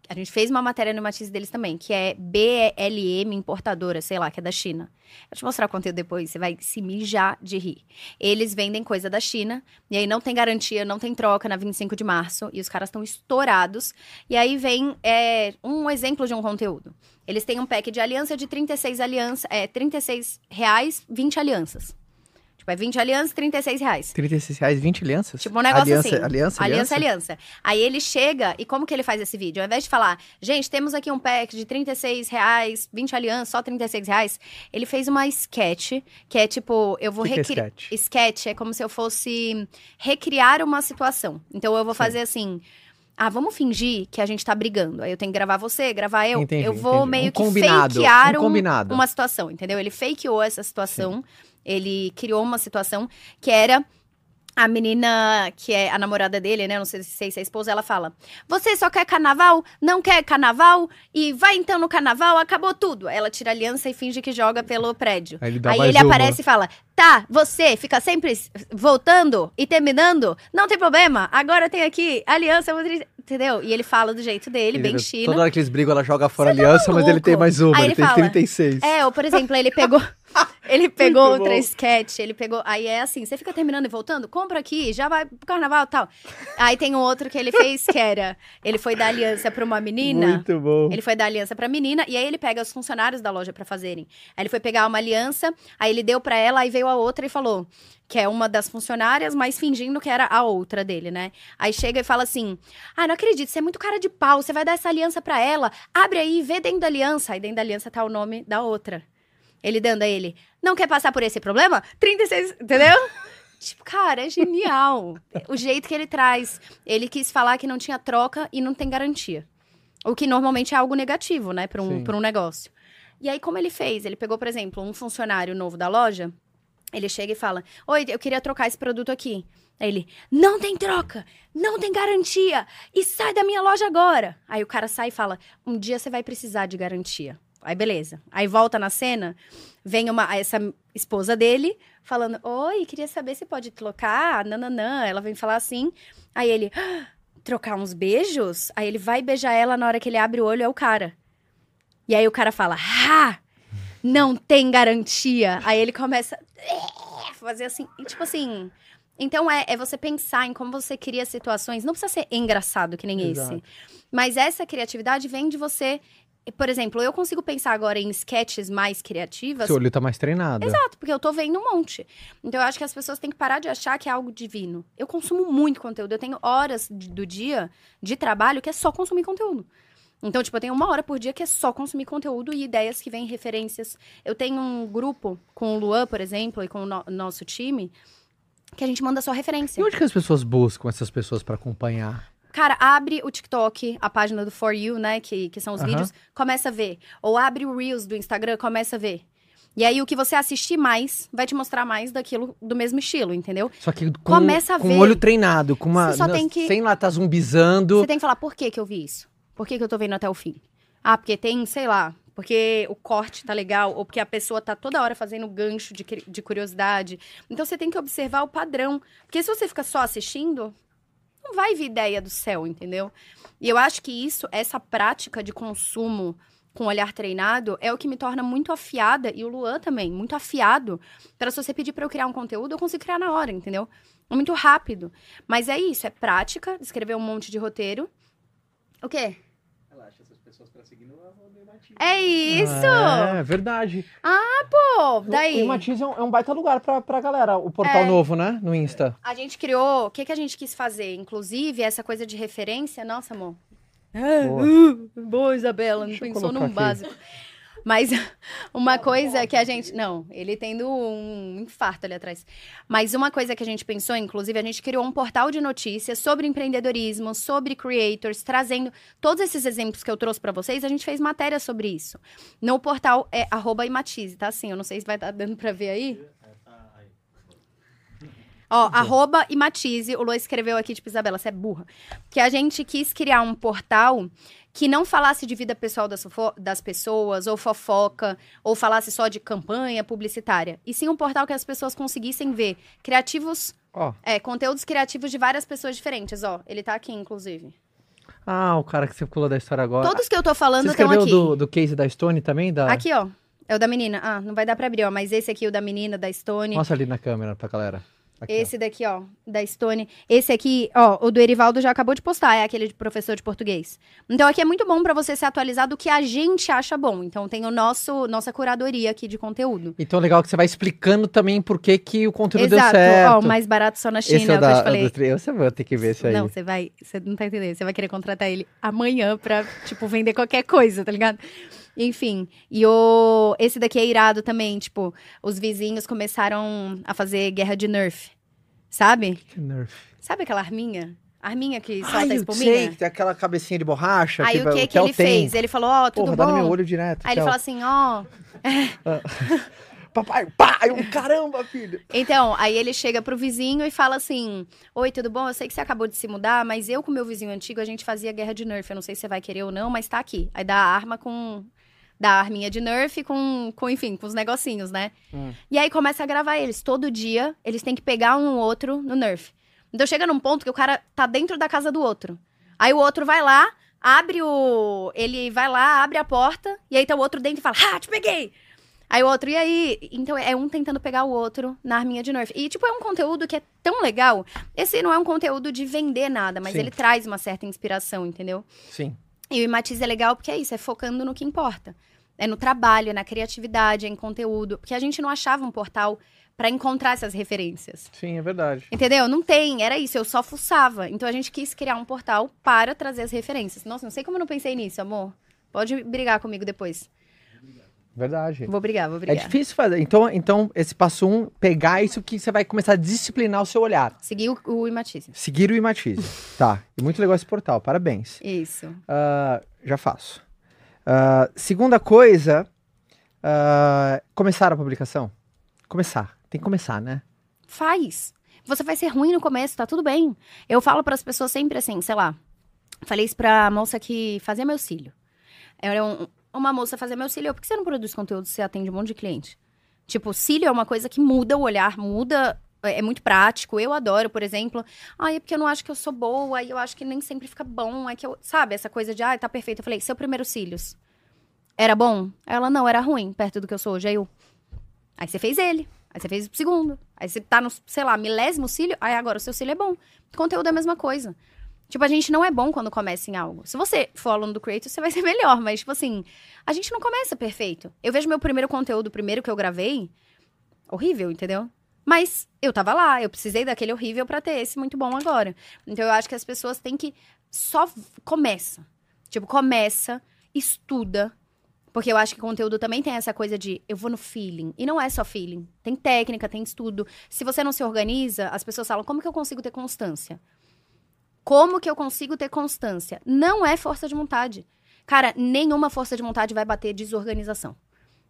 B: A gente fez uma matéria no Matiz deles também, que é BLM Importadora, sei lá, que é da China. Vou te mostrar o conteúdo depois, você vai se mijar de rir. Eles vendem coisa da China, e aí não tem garantia, não tem troca na 25 de março, e os caras estão estourados. E aí vem é, um exemplo de um conteúdo. Eles têm um pack de aliança de 36 alianças, é, 36 reais, 20 alianças. Tipo, é 20 alianças, 36 reais.
A: 36 reais, 20 alianças?
B: Tipo, um negócio
A: aliança,
B: assim.
A: Aliança,
B: aliança, aliança. Aí ele chega, e como que ele faz esse vídeo? Ao invés de falar, gente, temos aqui um pack de 36 reais, 20 alianças, só 36 reais, ele fez uma sketch, que é tipo, eu vou
A: que é
B: recriar.
A: sketch?
B: sketch é como se eu fosse recriar uma situação. Então eu vou fazer assim. Ah, vamos fingir que a gente tá brigando. Aí eu tenho que gravar você, gravar eu.
A: Entendi,
B: eu vou
A: entendi.
B: meio
A: Um
B: que
A: combinado,
B: fakear
A: um
B: um-
A: combinado.
B: uma situação, entendeu? Ele fakeou essa situação. Ele criou uma situação que era a menina, que é a namorada dele, né? Não sei se é a esposa, ela fala: Você só quer carnaval? Não quer carnaval? E vai então no carnaval, acabou tudo. Ela tira a aliança e finge que joga pelo prédio.
A: Aí ele
B: Aí ele aparece e fala: Tá, você fica sempre voltando e terminando? Não tem problema, agora tem aqui aliança. Entendeu? E ele fala do jeito dele, bem chino.
A: Toda hora que eles brigam, ela joga fora a
B: tá
A: aliança, mas ele tem mais uma,
B: Aí
A: ele,
B: ele
A: tem
B: fala,
A: 36.
B: É, ou por exemplo, ele pegou. Ele pegou
A: Muito
B: outra
A: bom.
B: sketch, ele pegou. Aí é assim: você fica terminando e voltando, compra aqui, já vai pro carnaval e tal. Aí tem um outro que ele fez que era. Ele foi dar aliança pra uma menina.
A: Muito bom.
B: Ele foi dar aliança pra menina e aí ele pega os funcionários da loja pra fazerem. Aí ele foi pegar uma aliança, aí ele deu pra ela, aí veio a outra e falou que é uma das funcionárias, mas fingindo que era a outra dele, né? Aí chega e fala assim: "Ah, não acredito, você é muito cara de pau, você vai dar essa aliança pra ela. Abre aí, vê dentro da aliança". Aí dentro da aliança tá o nome da outra. Ele dando a ele: "Não quer passar por esse problema? 36", entendeu? Tipo, cara, é genial. o jeito que ele traz. Ele quis falar que não tinha troca e não tem garantia. O que normalmente é algo negativo, né, para um, pra um negócio. E aí, como ele fez? Ele pegou, por exemplo, um funcionário novo da loja. Ele chega e fala: Oi, eu queria trocar esse produto aqui. Aí ele: Não tem troca, não tem garantia, e sai da minha loja agora. Aí o cara sai e fala: Um dia você vai precisar de garantia. Aí beleza. Aí volta na cena, vem uma essa esposa dele falando: Oi, queria saber se pode trocar. Nananã. Ela vem falar assim. Aí ele: "Ah, Trocar uns beijos? Aí ele vai beijar ela na hora que ele abre o olho, é o cara. E aí o cara fala: Ha! Não tem garantia. Aí ele começa a fazer assim. e tipo assim. Então é, é você pensar em como você cria situações. Não precisa ser engraçado que nem
A: Exato.
B: esse. Mas essa criatividade vem de você. Por exemplo, eu consigo pensar agora em sketches mais criativas.
A: Seu olho tá mais treinado.
B: Exato, porque eu tô vendo um monte. Então eu acho que as pessoas têm que parar de achar que é algo divino. Eu consumo muito conteúdo. Eu tenho horas de- do dia de trabalho que é só consumir conteúdo. Então, tipo, eu tenho uma hora por dia que é só consumir conteúdo e ideias que vêm referências. Eu tenho um grupo com o Luan, por exemplo, e com o no- nosso time, que a gente manda só referência.
A: E onde que as pessoas buscam essas pessoas pra acompanhar?
B: Cara, abre o TikTok, a página do For You, né? Que, que são os vídeos, começa a ver. Ou abre o Reels do Instagram, começa a ver. E aí, o que você assistir mais vai te mostrar mais daquilo do mesmo estilo, entendeu?
A: Só que com,
B: Começa a
A: com
B: ver.
A: o olho treinado, com uma.
B: Você só tem que-
A: Sem lá tá zumbizando.
B: Você tem que falar por que que eu vi isso. Por que que eu tô vendo até o fim? Ah, porque tem, sei lá, porque o corte tá legal, ou porque a pessoa tá toda hora fazendo gancho de, de curiosidade. Então você tem que observar o padrão. Porque se você fica só assistindo, não vai vir ideia do céu, entendeu? E eu acho que isso, essa prática de consumo com olhar treinado, é o que me torna muito afiada, e o Luan também, muito afiado, para se você pedir para eu criar um conteúdo, eu consigo criar na hora, entendeu? Muito rápido. Mas é isso, é prática, escrever um monte de roteiro. O quê? É isso!
A: É, verdade.
B: Pô, daí.
A: O Matiz é um, é um baita lugar pra, pra galera. O portal
B: É.
A: novo, né? No Insta.
B: A gente criou. O que, que a gente quis fazer? Inclusive, essa coisa de referência. Nossa, amor.
A: Boa.
B: Boa, Isabela, não
A: Deixa
B: pensou num
A: aqui.
B: básico. Mas uma coisa que a gente. Não, ele tendo um infarto ali atrás. Mas uma coisa que a gente pensou, inclusive, a gente criou um portal de notícias sobre empreendedorismo, sobre creators, trazendo todos esses exemplos que eu trouxe pra vocês. A gente fez matéria sobre isso. No portal é arroba imatize, tá? Assim, eu não sei se vai estar dando pra ver aí. Ó, arroba imatize, o Lu escreveu aqui, tipo, Isabela, você é burra. Que a gente quis criar um portal que não falasse de vida pessoal das, das pessoas, ou fofoca, ou falasse só de campanha publicitária. E sim um portal que as pessoas conseguissem ver criativos,
A: Ó.
B: é, conteúdos criativos de várias pessoas diferentes, ó. Ele tá aqui, inclusive.
A: Ah, o cara que você pulou da história agora.
B: Todos que eu tô falando
A: Você
B: estão
A: escreveu
B: aqui.
A: do, do case da Stone também? Da...
B: Aqui, ó. É o da menina. Ah, não vai dar pra abrir, ó. Mas esse aqui, o da menina, da Stone.
A: Mostra ali na câmera pra galera. Aqui,
B: Esse daqui, ó, da Stone. Esse aqui, ó, o do Erivaldo já acabou de postar, é aquele de professor de português. Então aqui é muito bom pra você se atualizar do que a gente acha bom. Então tem o nosso nossa curadoria aqui de conteúdo.
A: Então legal que você vai explicando também por que, que o conteúdo
B: Exato.
A: deu certo.
B: Ó, o mais barato só na China,
A: Esse é
B: é
A: o
B: eu
A: da,
B: te falei.
A: do Você vai ter que ver isso aí.
B: Não, você vai. Você não tá entendendo. Você vai querer contratar ele amanhã pra, tipo, vender qualquer coisa, tá ligado? Enfim. E o. Esse daqui é irado também. Tipo, os vizinhos começaram a fazer guerra de Nerf. Sabe?
A: Que nerf.
B: Sabe aquela arminha? Arminha que solta
A: Ai,
B: a
A: eu
B: espuminha?
A: sei, que tem aquela cabecinha de borracha.
B: Aí
A: vai-
B: o que que
A: Theo
B: ele
A: tem.
B: fez? Ele falou, ó, tudo
A: Porra, dá
B: bom?
A: no meu olho direto.
B: Aí ele falou assim, ó.
A: Papai, pá! Eu, caramba, filho!
B: Então, aí ele chega pro vizinho e fala assim: Oi, tudo bom? Eu sei que você acabou de se mudar, mas eu com meu vizinho antigo, a gente fazia guerra de Nerf. Eu não sei se você vai querer ou não, mas tá aqui. Aí dá a arma com. Dá a arminha de Nerf com, com, enfim, com os negocinhos, né?
A: Hum.
B: E aí começa a gravar eles. Todo dia, eles têm que pegar um ou outro no Nerf. Então chega num ponto que o cara tá dentro da casa do outro. Aí o outro vai lá, abre o. Ele vai lá, abre a porta, e aí tá o outro dentro e fala: Ah, te peguei! Aí o outro, e aí? Então é um tentando pegar o outro na arminha de Nerf. E, tipo, é um conteúdo que é tão legal. Esse não é um conteúdo de vender nada, mas
A: Sim.
B: ele traz uma certa inspiração, entendeu?
A: Sim.
B: E o Imatiz é legal porque é isso, é focando no que importa. É no trabalho, é na criatividade, é em conteúdo. Porque a gente não achava um portal pra encontrar essas referências.
A: Sim, é verdade.
B: Entendeu? Não tem, era isso, eu só fuçava. Então a gente quis criar um portal para trazer as referências. Nossa, não sei como eu não pensei nisso, amor. Pode brigar comigo depois.
A: Verdade.
B: Vou brigar, vou
A: É
B: brigar.
A: difícil fazer. Então, então, esse passo um, pegar isso que você vai começar a disciplinar o seu olhar.
B: Seguir o, o.
A: Seguir o Imatize. tá. E muito legal esse portal. Parabéns.
B: Isso.
A: Ah, já faço. Ah, segunda coisa, ah, começar a publicação. Começar. Tem que começar, né?
B: Faz. Você vai ser ruim no começo, tá tudo bem. Eu falo para as pessoas sempre assim, sei lá. Falei isso pra moça que fazia meu cílio. Era um- uma moça fazia meu cílio. Por que você não produz conteúdo se você atende um monte de cliente? Tipo, cílio é uma coisa que muda o olhar, muda. É é muito prático. Eu adoro, por exemplo. Ai, é porque eu não acho que eu sou boa, e eu acho que nem sempre fica bom. É que eu. Sabe, essa coisa de, ai, tá perfeito. Eu falei, seu primeiro cílios. Era bom? Ela não, era ruim, perto do que eu sou hoje. Aí eu. Aí você fez ele. Aí você fez o segundo. Aí você tá no, sei lá, milésimo cílio. Aí agora o seu cílio é bom. Conteúdo é a mesma coisa. Tipo, a gente não é bom quando começa em algo. Se você for aluno do Creator, você vai ser melhor. Mas, tipo assim, a gente não começa perfeito. Eu vejo meu primeiro conteúdo, o primeiro que eu gravei, horrível, entendeu? Mas eu tava lá, eu precisei daquele horrível pra ter esse muito bom agora. Então eu acho que as pessoas têm que só começa. Tipo, começa, estuda. Porque eu acho que conteúdo também tem essa coisa de eu vou no feeling. E não é só feeling. Tem técnica, tem estudo. Se você não se organiza, as pessoas falam: como que eu consigo ter constância? Como que eu consigo ter constância? Não é força de vontade. Cara, nenhuma força de vontade vai bater desorganização.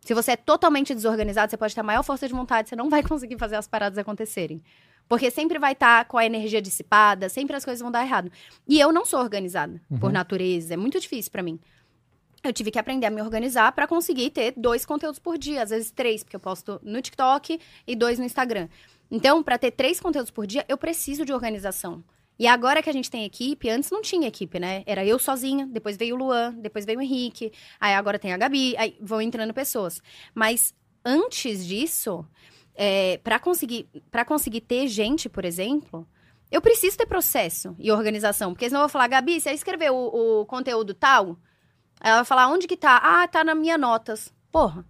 B: Se você é totalmente desorganizado, você pode ter a maior força de vontade, você não vai conseguir fazer as paradas acontecerem. Porque sempre vai estar com a energia dissipada, sempre as coisas vão dar errado. E eu não sou organizada, por natureza, é muito difícil pra mim. Eu tive que aprender a me organizar pra conseguir ter dois conteúdos por dia, às vezes três, porque eu posto no TikTok e dois no Instagram. Então, pra ter três conteúdos por dia, eu preciso de organização. E agora que a gente tem equipe, antes não tinha equipe, né? Era eu sozinha, depois veio o Luan, depois veio o Henrique, aí agora tem a Gabi, aí vão entrando pessoas. Mas antes disso, é, para conseguir para conseguir ter gente, por exemplo, eu preciso ter processo e organização, porque senão eu vou falar, Gabi, você escreveu o, o conteúdo tal? Ela vai falar, onde que tá? Ah, tá na minha notas. Porra,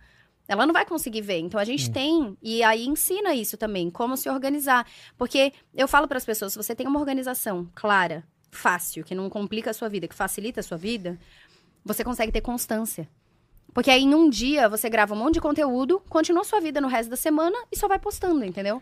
B: ela não vai conseguir ver. Então a gente tem, e aí ensina isso também, como se organizar. Porque eu falo para as pessoas, se você tem uma organização clara, fácil, que não complica a sua vida, que facilita a sua vida, você consegue ter constância. Porque aí em um dia você grava um monte de conteúdo, continua a sua vida no resto da semana e só vai postando, entendeu?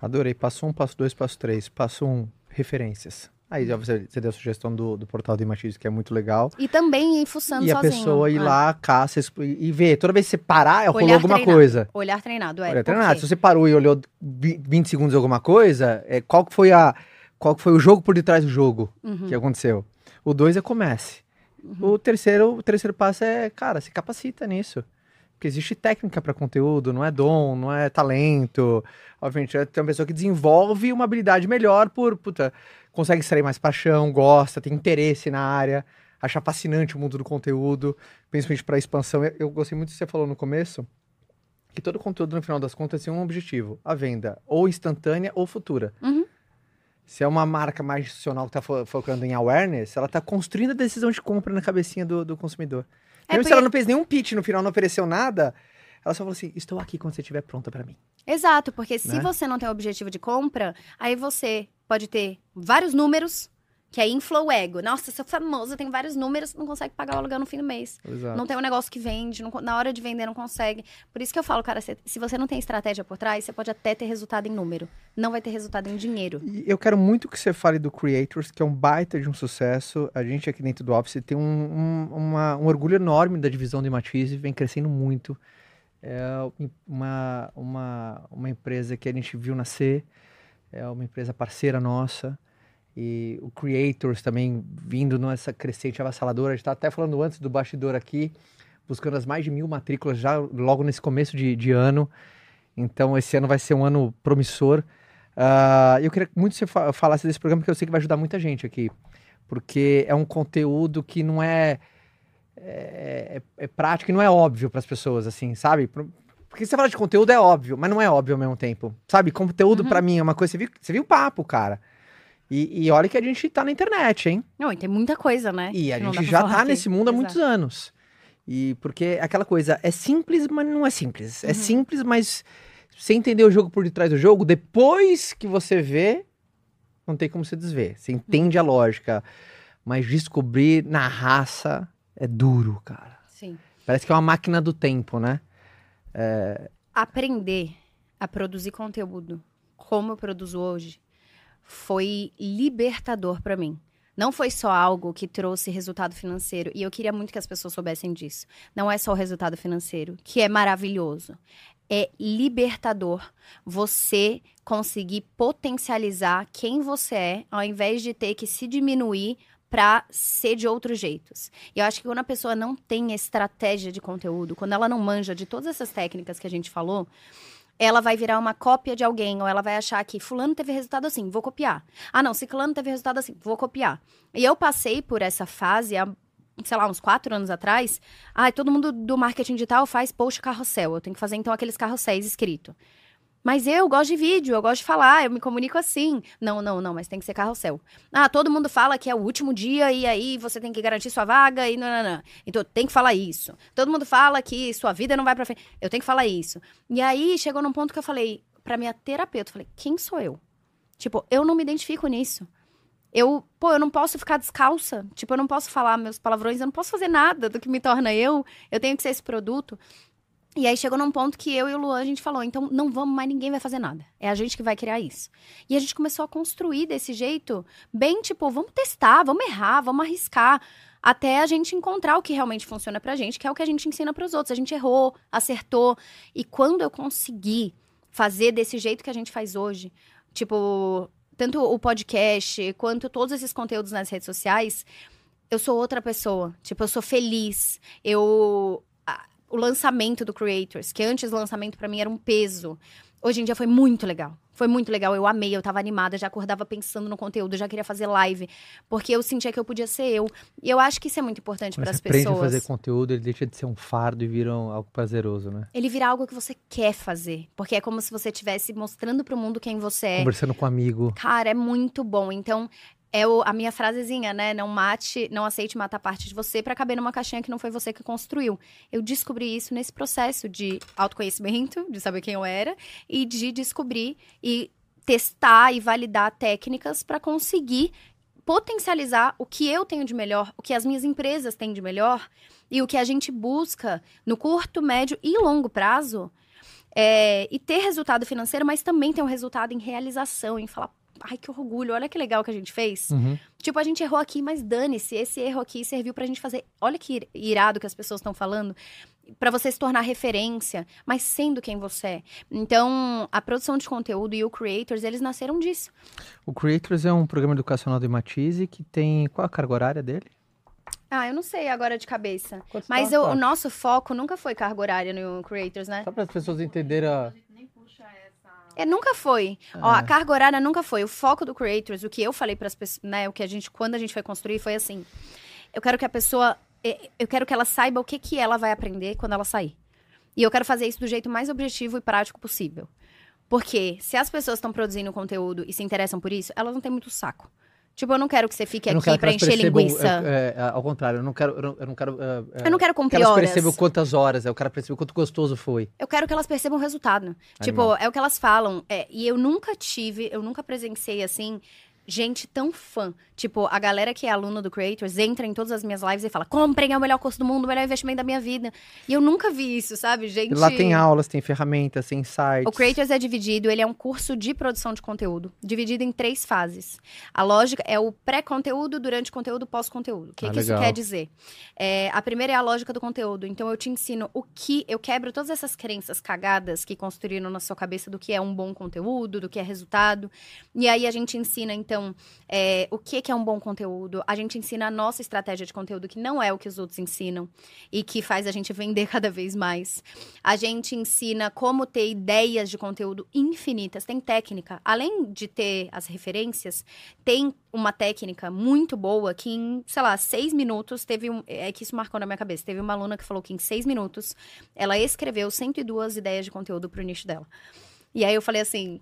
A: Adorei. Passo um, passo dois, passo três. Passo um, referências. Aí já você, você deu a sugestão do, do portal do Imatiz, que é muito legal.
B: E também ir fuçando
A: E a
B: sozinho.
A: pessoa ir
B: É.
A: lá, caça e ver. Toda vez que você parar, rolou
B: Olhar
A: alguma
B: treinado.
A: coisa.
B: Olhar treinado, é.
A: Olha,
B: por
A: treinado. Se você parou e olhou vi- 20 segundos alguma coisa, é, qual que foi a qual que foi o jogo por detrás do jogo
B: Uhum.
A: que aconteceu? O dois é comece. O terceiro, o terceiro passo é, cara, se capacita nisso. Porque existe técnica para conteúdo, não é dom, não é talento. Obviamente, é- tem uma pessoa que desenvolve uma habilidade melhor por, puta, consegue extrair mais paixão, gosta, tem interesse na área, acha fascinante o mundo do conteúdo, principalmente para expansão. Eu, gostei muito do que você falou no começo, que todo conteúdo, no final das contas, tem um objetivo: a venda, ou instantânea ou futura.
B: Uhum.
A: Se é uma marca mais institucional que está focando em awareness, ela está construindo a decisão de compra na cabecinha do, do consumidor.
B: É
A: Mesmo se
B: porque-
A: ela não fez nenhum pitch no final, não ofereceu nada, ela só falou assim: estou aqui quando você estiver pronta para mim.
B: Exato, porque se
A: Né?
B: você não tem objetivo de compra, aí você pode ter vários números, que é inflow ego. Nossa, sou famoso, tem vários números, não consegue pagar o aluguel no fim do mês.
A: Exato.
B: Não tem um negócio que vende, não na hora de vender não consegue. Por isso que eu falo, cara, se, se você não tem estratégia por trás, você pode até ter resultado em número. Não vai ter resultado em dinheiro.
A: E eu quero muito que você fale do Creators, que é um baita de um sucesso. A gente aqui dentro do Office tem um, um, uma- um orgulho enorme da divisão do Imatize, vem crescendo muito. É uma, uma, uma empresa que a gente viu nascer, é uma empresa parceira nossa. E o Creators também vindo nessa crescente avassaladora. A gente está até falando antes do bastidor aqui, buscando as mais de mil matrículas já logo nesse começo de, de ano. Então, esse ano vai ser um ano promissor. Ah, eu queria muito que você fa- falasse desse programa, porque eu sei que vai ajudar muita gente aqui. Porque é um conteúdo que não é, é, é- é prático e não é óbvio para as pessoas, assim, sabe? Porque você fala de conteúdo é óbvio, mas não é óbvio ao mesmo tempo. Sabe? Conteúdo pra mim é uma coisa. Você viu, você viu o papo, cara. E, e olha que a gente tá na internet, hein?
B: Não, e tem muita coisa, né?
A: E a gente já tá
B: aqui.
A: nesse mundo há
B: Exato.
A: muitos anos. E porque aquela coisa é simples, mas não é simples.
B: Uhum.
A: É simples, mas você entender o jogo por detrás do jogo, depois que você vê, não tem como você desver. Você entende a lógica. Mas descobrir na raça é duro, cara.
B: Sim.
A: Parece que é uma máquina do tempo, né?
B: aprender a produzir conteúdo como eu produzo hoje foi libertador pra mim. Não foi só algo que trouxe resultado financeiro, e eu queria muito que as pessoas soubessem disso. Não é só o resultado financeiro, que é maravilhoso. É libertador você conseguir potencializar quem você é, ao invés de ter que se diminuir pra ser de outros jeitos. E eu acho que quando a pessoa não tem estratégia de conteúdo, quando ela não manja de todas essas técnicas que a gente falou, ela vai virar uma cópia de alguém, ou ela vai achar que fulano teve resultado assim, vou copiar. Ah, não, ciclano teve resultado assim, vou copiar. E eu passei por essa fase há, sei lá, uns quatro anos atrás. Ah, todo mundo do marketing digital faz post carrossel. Eu tenho que fazer, então, aqueles carrosséis escrito. Mas eu gosto de vídeo, eu gosto de falar, eu me comunico assim. Não, não, não, mas tem que ser carrossel. Ah, todo mundo fala que é o último dia e aí você tem que garantir sua vaga e não, não, não. Então tem que falar isso. Todo mundo fala que sua vida não vai pra frente. Eu tenho que falar isso. E aí chegou num ponto que eu falei pra minha terapeuta, eu falei, quem sou eu? Tipo, eu não me identifico nisso. Eu, pô, eu não posso ficar descalça. Tipo, eu não posso falar meus palavrões, eu não posso fazer nada do que me torna eu. Eu tenho que ser esse produto. E aí chegou num ponto que eu e o Luan a gente falou, então não vamos mais, ninguém vai fazer nada. É a gente que vai criar isso. E a gente começou a construir desse jeito, bem tipo, vamos testar, vamos errar, vamos arriscar, até a gente encontrar o que realmente funciona pra gente, que é o que a gente ensina pros outros. A gente errou, acertou. E quando eu consegui fazer desse jeito que a gente faz hoje, tipo, tanto o podcast quanto todos esses conteúdos nas redes sociais, eu sou outra pessoa. Tipo, eu sou feliz. Eu o lançamento do Creators, que antes o lançamento pra mim era um peso. Hoje em dia foi muito legal. Foi muito legal, eu amei, eu tava animada, já acordava pensando no conteúdo, já queria fazer live, porque eu sentia que eu podia ser eu. E eu acho que isso é muito importante para as
A: você aprende a
B: pessoas.
A: fazer conteúdo, ele deixa de ser um fardo e vira um- algo prazeroso, né?
B: Ele vira algo que você quer fazer, porque é como se você estivesse mostrando pro mundo quem você é.
A: Conversando com um amigo.
B: Cara, é muito bom. Então, é o- a minha frasezinha, né? Não mate, não aceite matar parte de você pra caber numa caixinha que não foi você que construiu. Eu descobri isso nesse processo de autoconhecimento, de saber quem eu era, e de descobrir e testar e validar técnicas pra conseguir potencializar o que eu tenho de melhor, o que as minhas empresas têm de melhor e o que a gente busca no curto, médio e longo prazo. é, e ter resultado financeiro, mas também ter um resultado em realização, em falar, ai, que orgulho, olha que legal que a gente fez.
A: Uhum.
B: Tipo, a gente errou aqui, mas dane-se, esse erro aqui serviu pra gente fazer. Olha que ir- irado que as pessoas estão falando. Pra você se tornar referência, mas sendo quem você é. Então, a produção de conteúdo e o Creators, eles nasceram disso.
A: O Creators é um programa educacional do Matize que tem. Qual a carga horária dele?
B: Ah, eu não sei agora de cabeça.
A: Quanto
B: Mas eu- o nosso foco nunca foi carga horária no Creators, né?
A: Só para as pessoas entenderem a.
B: É, nunca foi. Ó, a carga horária nunca foi. O foco do Creators, o que eu falei para as pessoas, né, o que a gente quando a gente foi construir foi assim: eu quero que a pessoa eh, eu quero que ela saiba o que que ela vai aprender quando ela sair. E eu quero fazer isso do jeito mais objetivo e prático possível. Porque se as pessoas estão produzindo conteúdo e se interessam por isso, elas não têm muito saco. Tipo, eu não quero que você fique aqui
A: que elas
B: encher
A: percebam,
B: linguiça.
A: é, é, ao contrário, eu não quero. Eu não, eu não quero. é, é,
B: eu não quero
A: que
B: cumprir
A: elas
B: horas.
A: percebam quantas horas, eu quero perceber quanto gostoso foi.
B: Eu quero que elas percebam o resultado. Tipo, é o que elas falam. é, e eu nunca tive, eu nunca presenciei assim. Gente tão fã. Tipo, a galera que é aluna do Creators entra em todas as minhas lives e fala: comprem, é o melhor curso do mundo, o melhor investimento da minha vida. E eu nunca vi isso, sabe? Gente.
A: Lá tem aulas, tem ferramentas, tem sites.
B: O Creators é dividido, ele é um curso de produção de conteúdo, dividido em três fases. A lógica é o pré-conteúdo, durante conteúdo, pós-conteúdo. O que,
A: Ah,
B: que isso quer dizer? É, a primeira é a lógica do conteúdo. Então, eu te ensino o que. Eu quebro todas essas crenças cagadas que construíram na sua cabeça do que é um bom conteúdo, do que é resultado. E aí, a gente ensina, então, é, o que, que é um bom conteúdo. A gente ensina a nossa estratégia de conteúdo, que não é o que os outros ensinam e que faz a gente vender cada vez mais. A gente ensina como ter ideias de conteúdo infinitas. Tem técnica. Além de ter as referências, tem uma técnica muito boa que em, sei lá, seis minutos teve um. É que isso marcou na minha cabeça. Teve uma aluna que falou que em seis minutos ela escreveu 102 ideias de conteúdo pro nicho dela. E aí eu falei assim.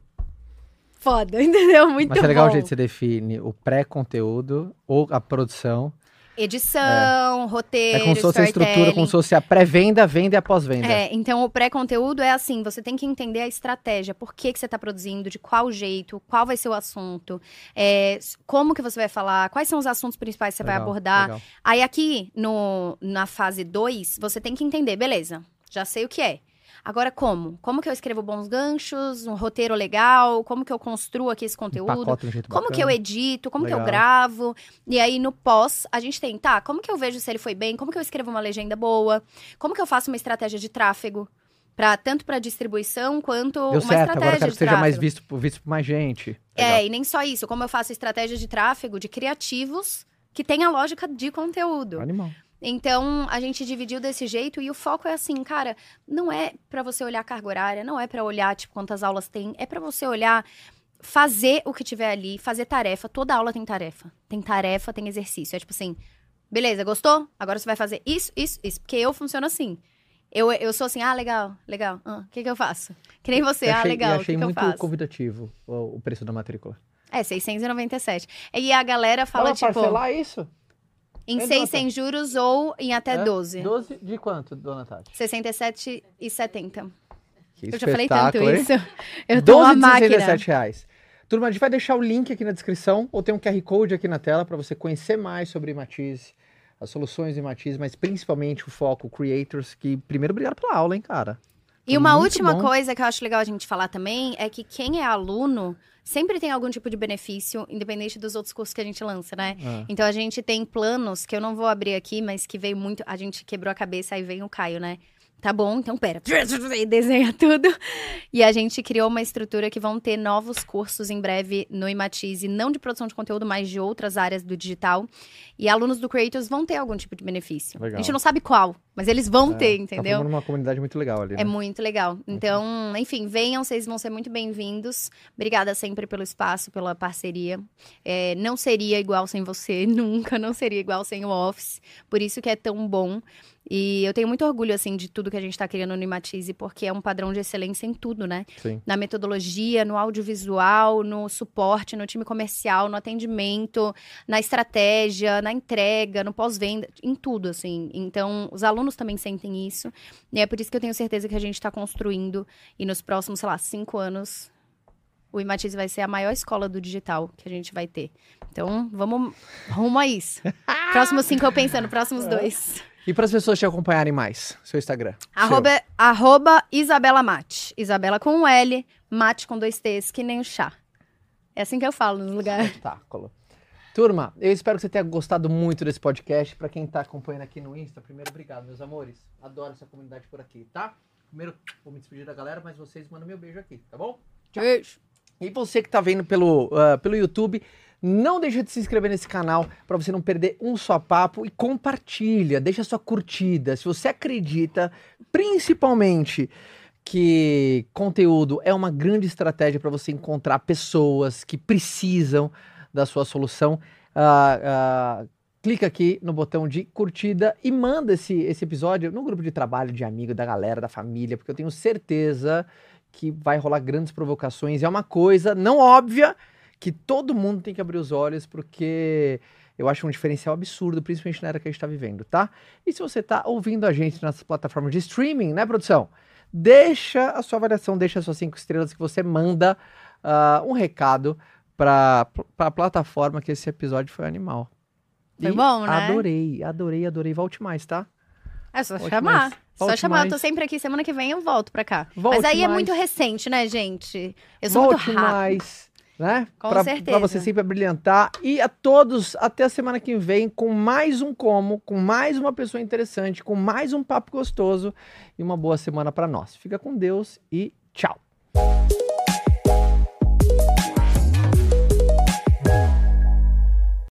B: Foda, entendeu? Muito
A: Mas é legal
B: bom.
A: o jeito que você define o pré-conteúdo ou a produção.
B: Edição, roteiro,
A: É como se fosse a estrutura, como se fosse a pré-venda, venda e a pós-venda.
B: É, então o pré-conteúdo é assim, você tem que entender a estratégia, por que, que você está produzindo, de qual jeito, qual vai ser o assunto, é, como que você vai falar, quais são os assuntos principais que você vai
A: Legal,
B: abordar.
A: legal.
B: Aí aqui, no, na fase 2, você tem que entender, beleza, já sei o que é. Agora, como? Como que eu escrevo bons ganchos, um roteiro legal, como que eu construo aqui esse conteúdo?
A: Empacota de um jeito
B: Como que eu
A: bacana.
B: edito, como que eu
A: Legal.
B: gravo. E aí, no pós, a gente tem, tá, como que eu vejo se ele foi bem, como que eu escrevo uma legenda boa, como que eu faço uma estratégia de tráfego, pra, tanto para distribuição quanto
A: Deu
B: uma
A: certo, agora eu
B: estratégia
A: quero
B: de
A: que seja mais visto, por- visto por mais gente.
B: É,
A: Legal.
B: e nem só isso, como eu faço estratégia de tráfego de criativos que tem a lógica de conteúdo.
A: Animal.
B: Então, a gente dividiu desse jeito e o foco é assim, cara, não é pra você olhar a carga horária, não é pra olhar, tipo, quantas aulas tem, é pra você olhar, fazer o que tiver ali, fazer tarefa. Toda aula tem tarefa. Tem tarefa, tem exercício. É tipo assim, beleza, gostou? Agora você vai fazer isso, isso, isso. Porque eu funciono assim. Eu, eu sou assim, ah, legal, legal. Ah, O que, que eu faço? Que nem você,
A: Eu
B: ah,
A: achei,
B: legal.
A: e
B: O
A: achei
B: que, que eu
A: muito
B: faço?
A: convidativo o, o preço da matrícula.
B: É, 697. E a galera fala,
A: Fala
B: tipo,
A: parcelar isso?
B: Em
A: é
B: 6
A: nota.
B: sem juros ou em até
A: É?
B: 12.
A: 12 de quanto, dona Tati?
B: 67 e 70.
A: Que
B: Eu já falei tanto
A: hein?
B: isso. Eu tô
A: 12
B: uma
A: de
B: máquina.
A: 67 reais. Turma, a gente vai deixar o link aqui na descrição, ou tem um QR Code aqui na tela para você conhecer mais sobre Matiz, as soluções de Matiz, mas principalmente o foco Creators, que primeiro obrigado pela aula, hein, cara.
B: E uma
A: muito
B: última
A: bom.
B: coisa que eu acho legal a gente falar também é que quem é aluno sempre tem algum tipo de benefício, independente dos outros cursos que a gente lança, né?
A: Ah.
B: Então a gente tem planos que eu não vou abrir aqui, mas que veio muito. A gente quebrou a cabeça, aí vem o Caio, né? Tá bom, então pera. E desenha tudo. E a gente criou uma estrutura que vão ter novos cursos em breve no Imatize, não de produção de conteúdo, mas de outras áreas do digital. E alunos do Creators vão ter algum tipo de benefício.
A: Legal.
B: A gente não sabe qual, mas eles vão ter,
A: Tá
B: entendeu?
A: formando uma comunidade muito legal ali, né?
B: É muito legal. Então, enfim, venham, vocês vão ser muito bem-vindos. Obrigada sempre pelo espaço, pela parceria. É, não seria igual sem você, nunca, não seria igual sem o Office. Por isso que é tão bom. E eu tenho muito orgulho, assim, de tudo que a gente está criando no Imatize, porque é um padrão de excelência em tudo, né?
A: Sim.
B: Na metodologia, no audiovisual, no suporte, no time comercial, no atendimento, na estratégia, na entrega, no pós-venda, em tudo, assim. Então, os alunos também sentem isso. E é por isso que eu tenho certeza que a gente está construindo. E nos próximos, sei lá, cinco anos, o Imatize vai ser a maior escola do digital que a gente vai ter. Então, vamos rumo a isso. Próximos cinco eu pensando, próximos dois.
A: E para as pessoas te acompanharem mais, seu Instagram.
B: Arroba, arroba Isabela Mate. Isabela com um L, mate com dois T's, que nem o chá. É assim que eu falo nos lugares.
A: Espetáculo. Turma, eu espero que você tenha gostado muito desse podcast. Pra quem tá acompanhando aqui no Insta, primeiro, obrigado, meus amores. Adoro essa comunidade por aqui, tá? Primeiro, vou me despedir da galera, mas vocês mandam meu beijo aqui, tá bom?
B: Beijo.
A: E você que tá vendo pelo, ah, pelo YouTube, não deixa de se inscrever nesse canal para você não perder um só papo e compartilha, deixa sua curtida. Se você acredita, principalmente que conteúdo é uma grande estratégia para você encontrar pessoas que precisam da sua solução, ah, ah, clica aqui no botão de curtida e manda esse, esse episódio no grupo de trabalho, de amigo, da galera, da família, porque eu tenho certeza que vai rolar grandes provocações. É uma coisa não óbvia que todo mundo tem que abrir os olhos, porque eu acho um diferencial absurdo, principalmente na era que a gente está vivendo, tá? E se você está ouvindo a gente nas plataformas de streaming, né, produção? Deixa a sua avaliação, deixa as suas cinco estrelas que você manda ah, um recado para a plataforma que esse episódio foi animal.
B: Foi
A: E
B: bom, né?
A: Adorei, adorei, adorei. Volte mais, tá?
B: É só
A: Volte
B: chamar.
A: mais.
B: Só
A: Volte
B: chamar. Eu tô
A: mais.
B: sempre aqui. Semana que vem eu volto pra cá.
A: Volte
B: Mas aí é
A: mais.
B: muito recente, né, gente? Eu sou
A: Volte
B: muito rápida.
A: mais, né?
B: Com
A: pra,
B: certeza.
A: Pra você sempre brilhantar. E a todos, até a semana que vem, com mais um como, com mais uma pessoa interessante, com mais um papo gostoso e uma boa semana pra nós. Fica com Deus e tchau.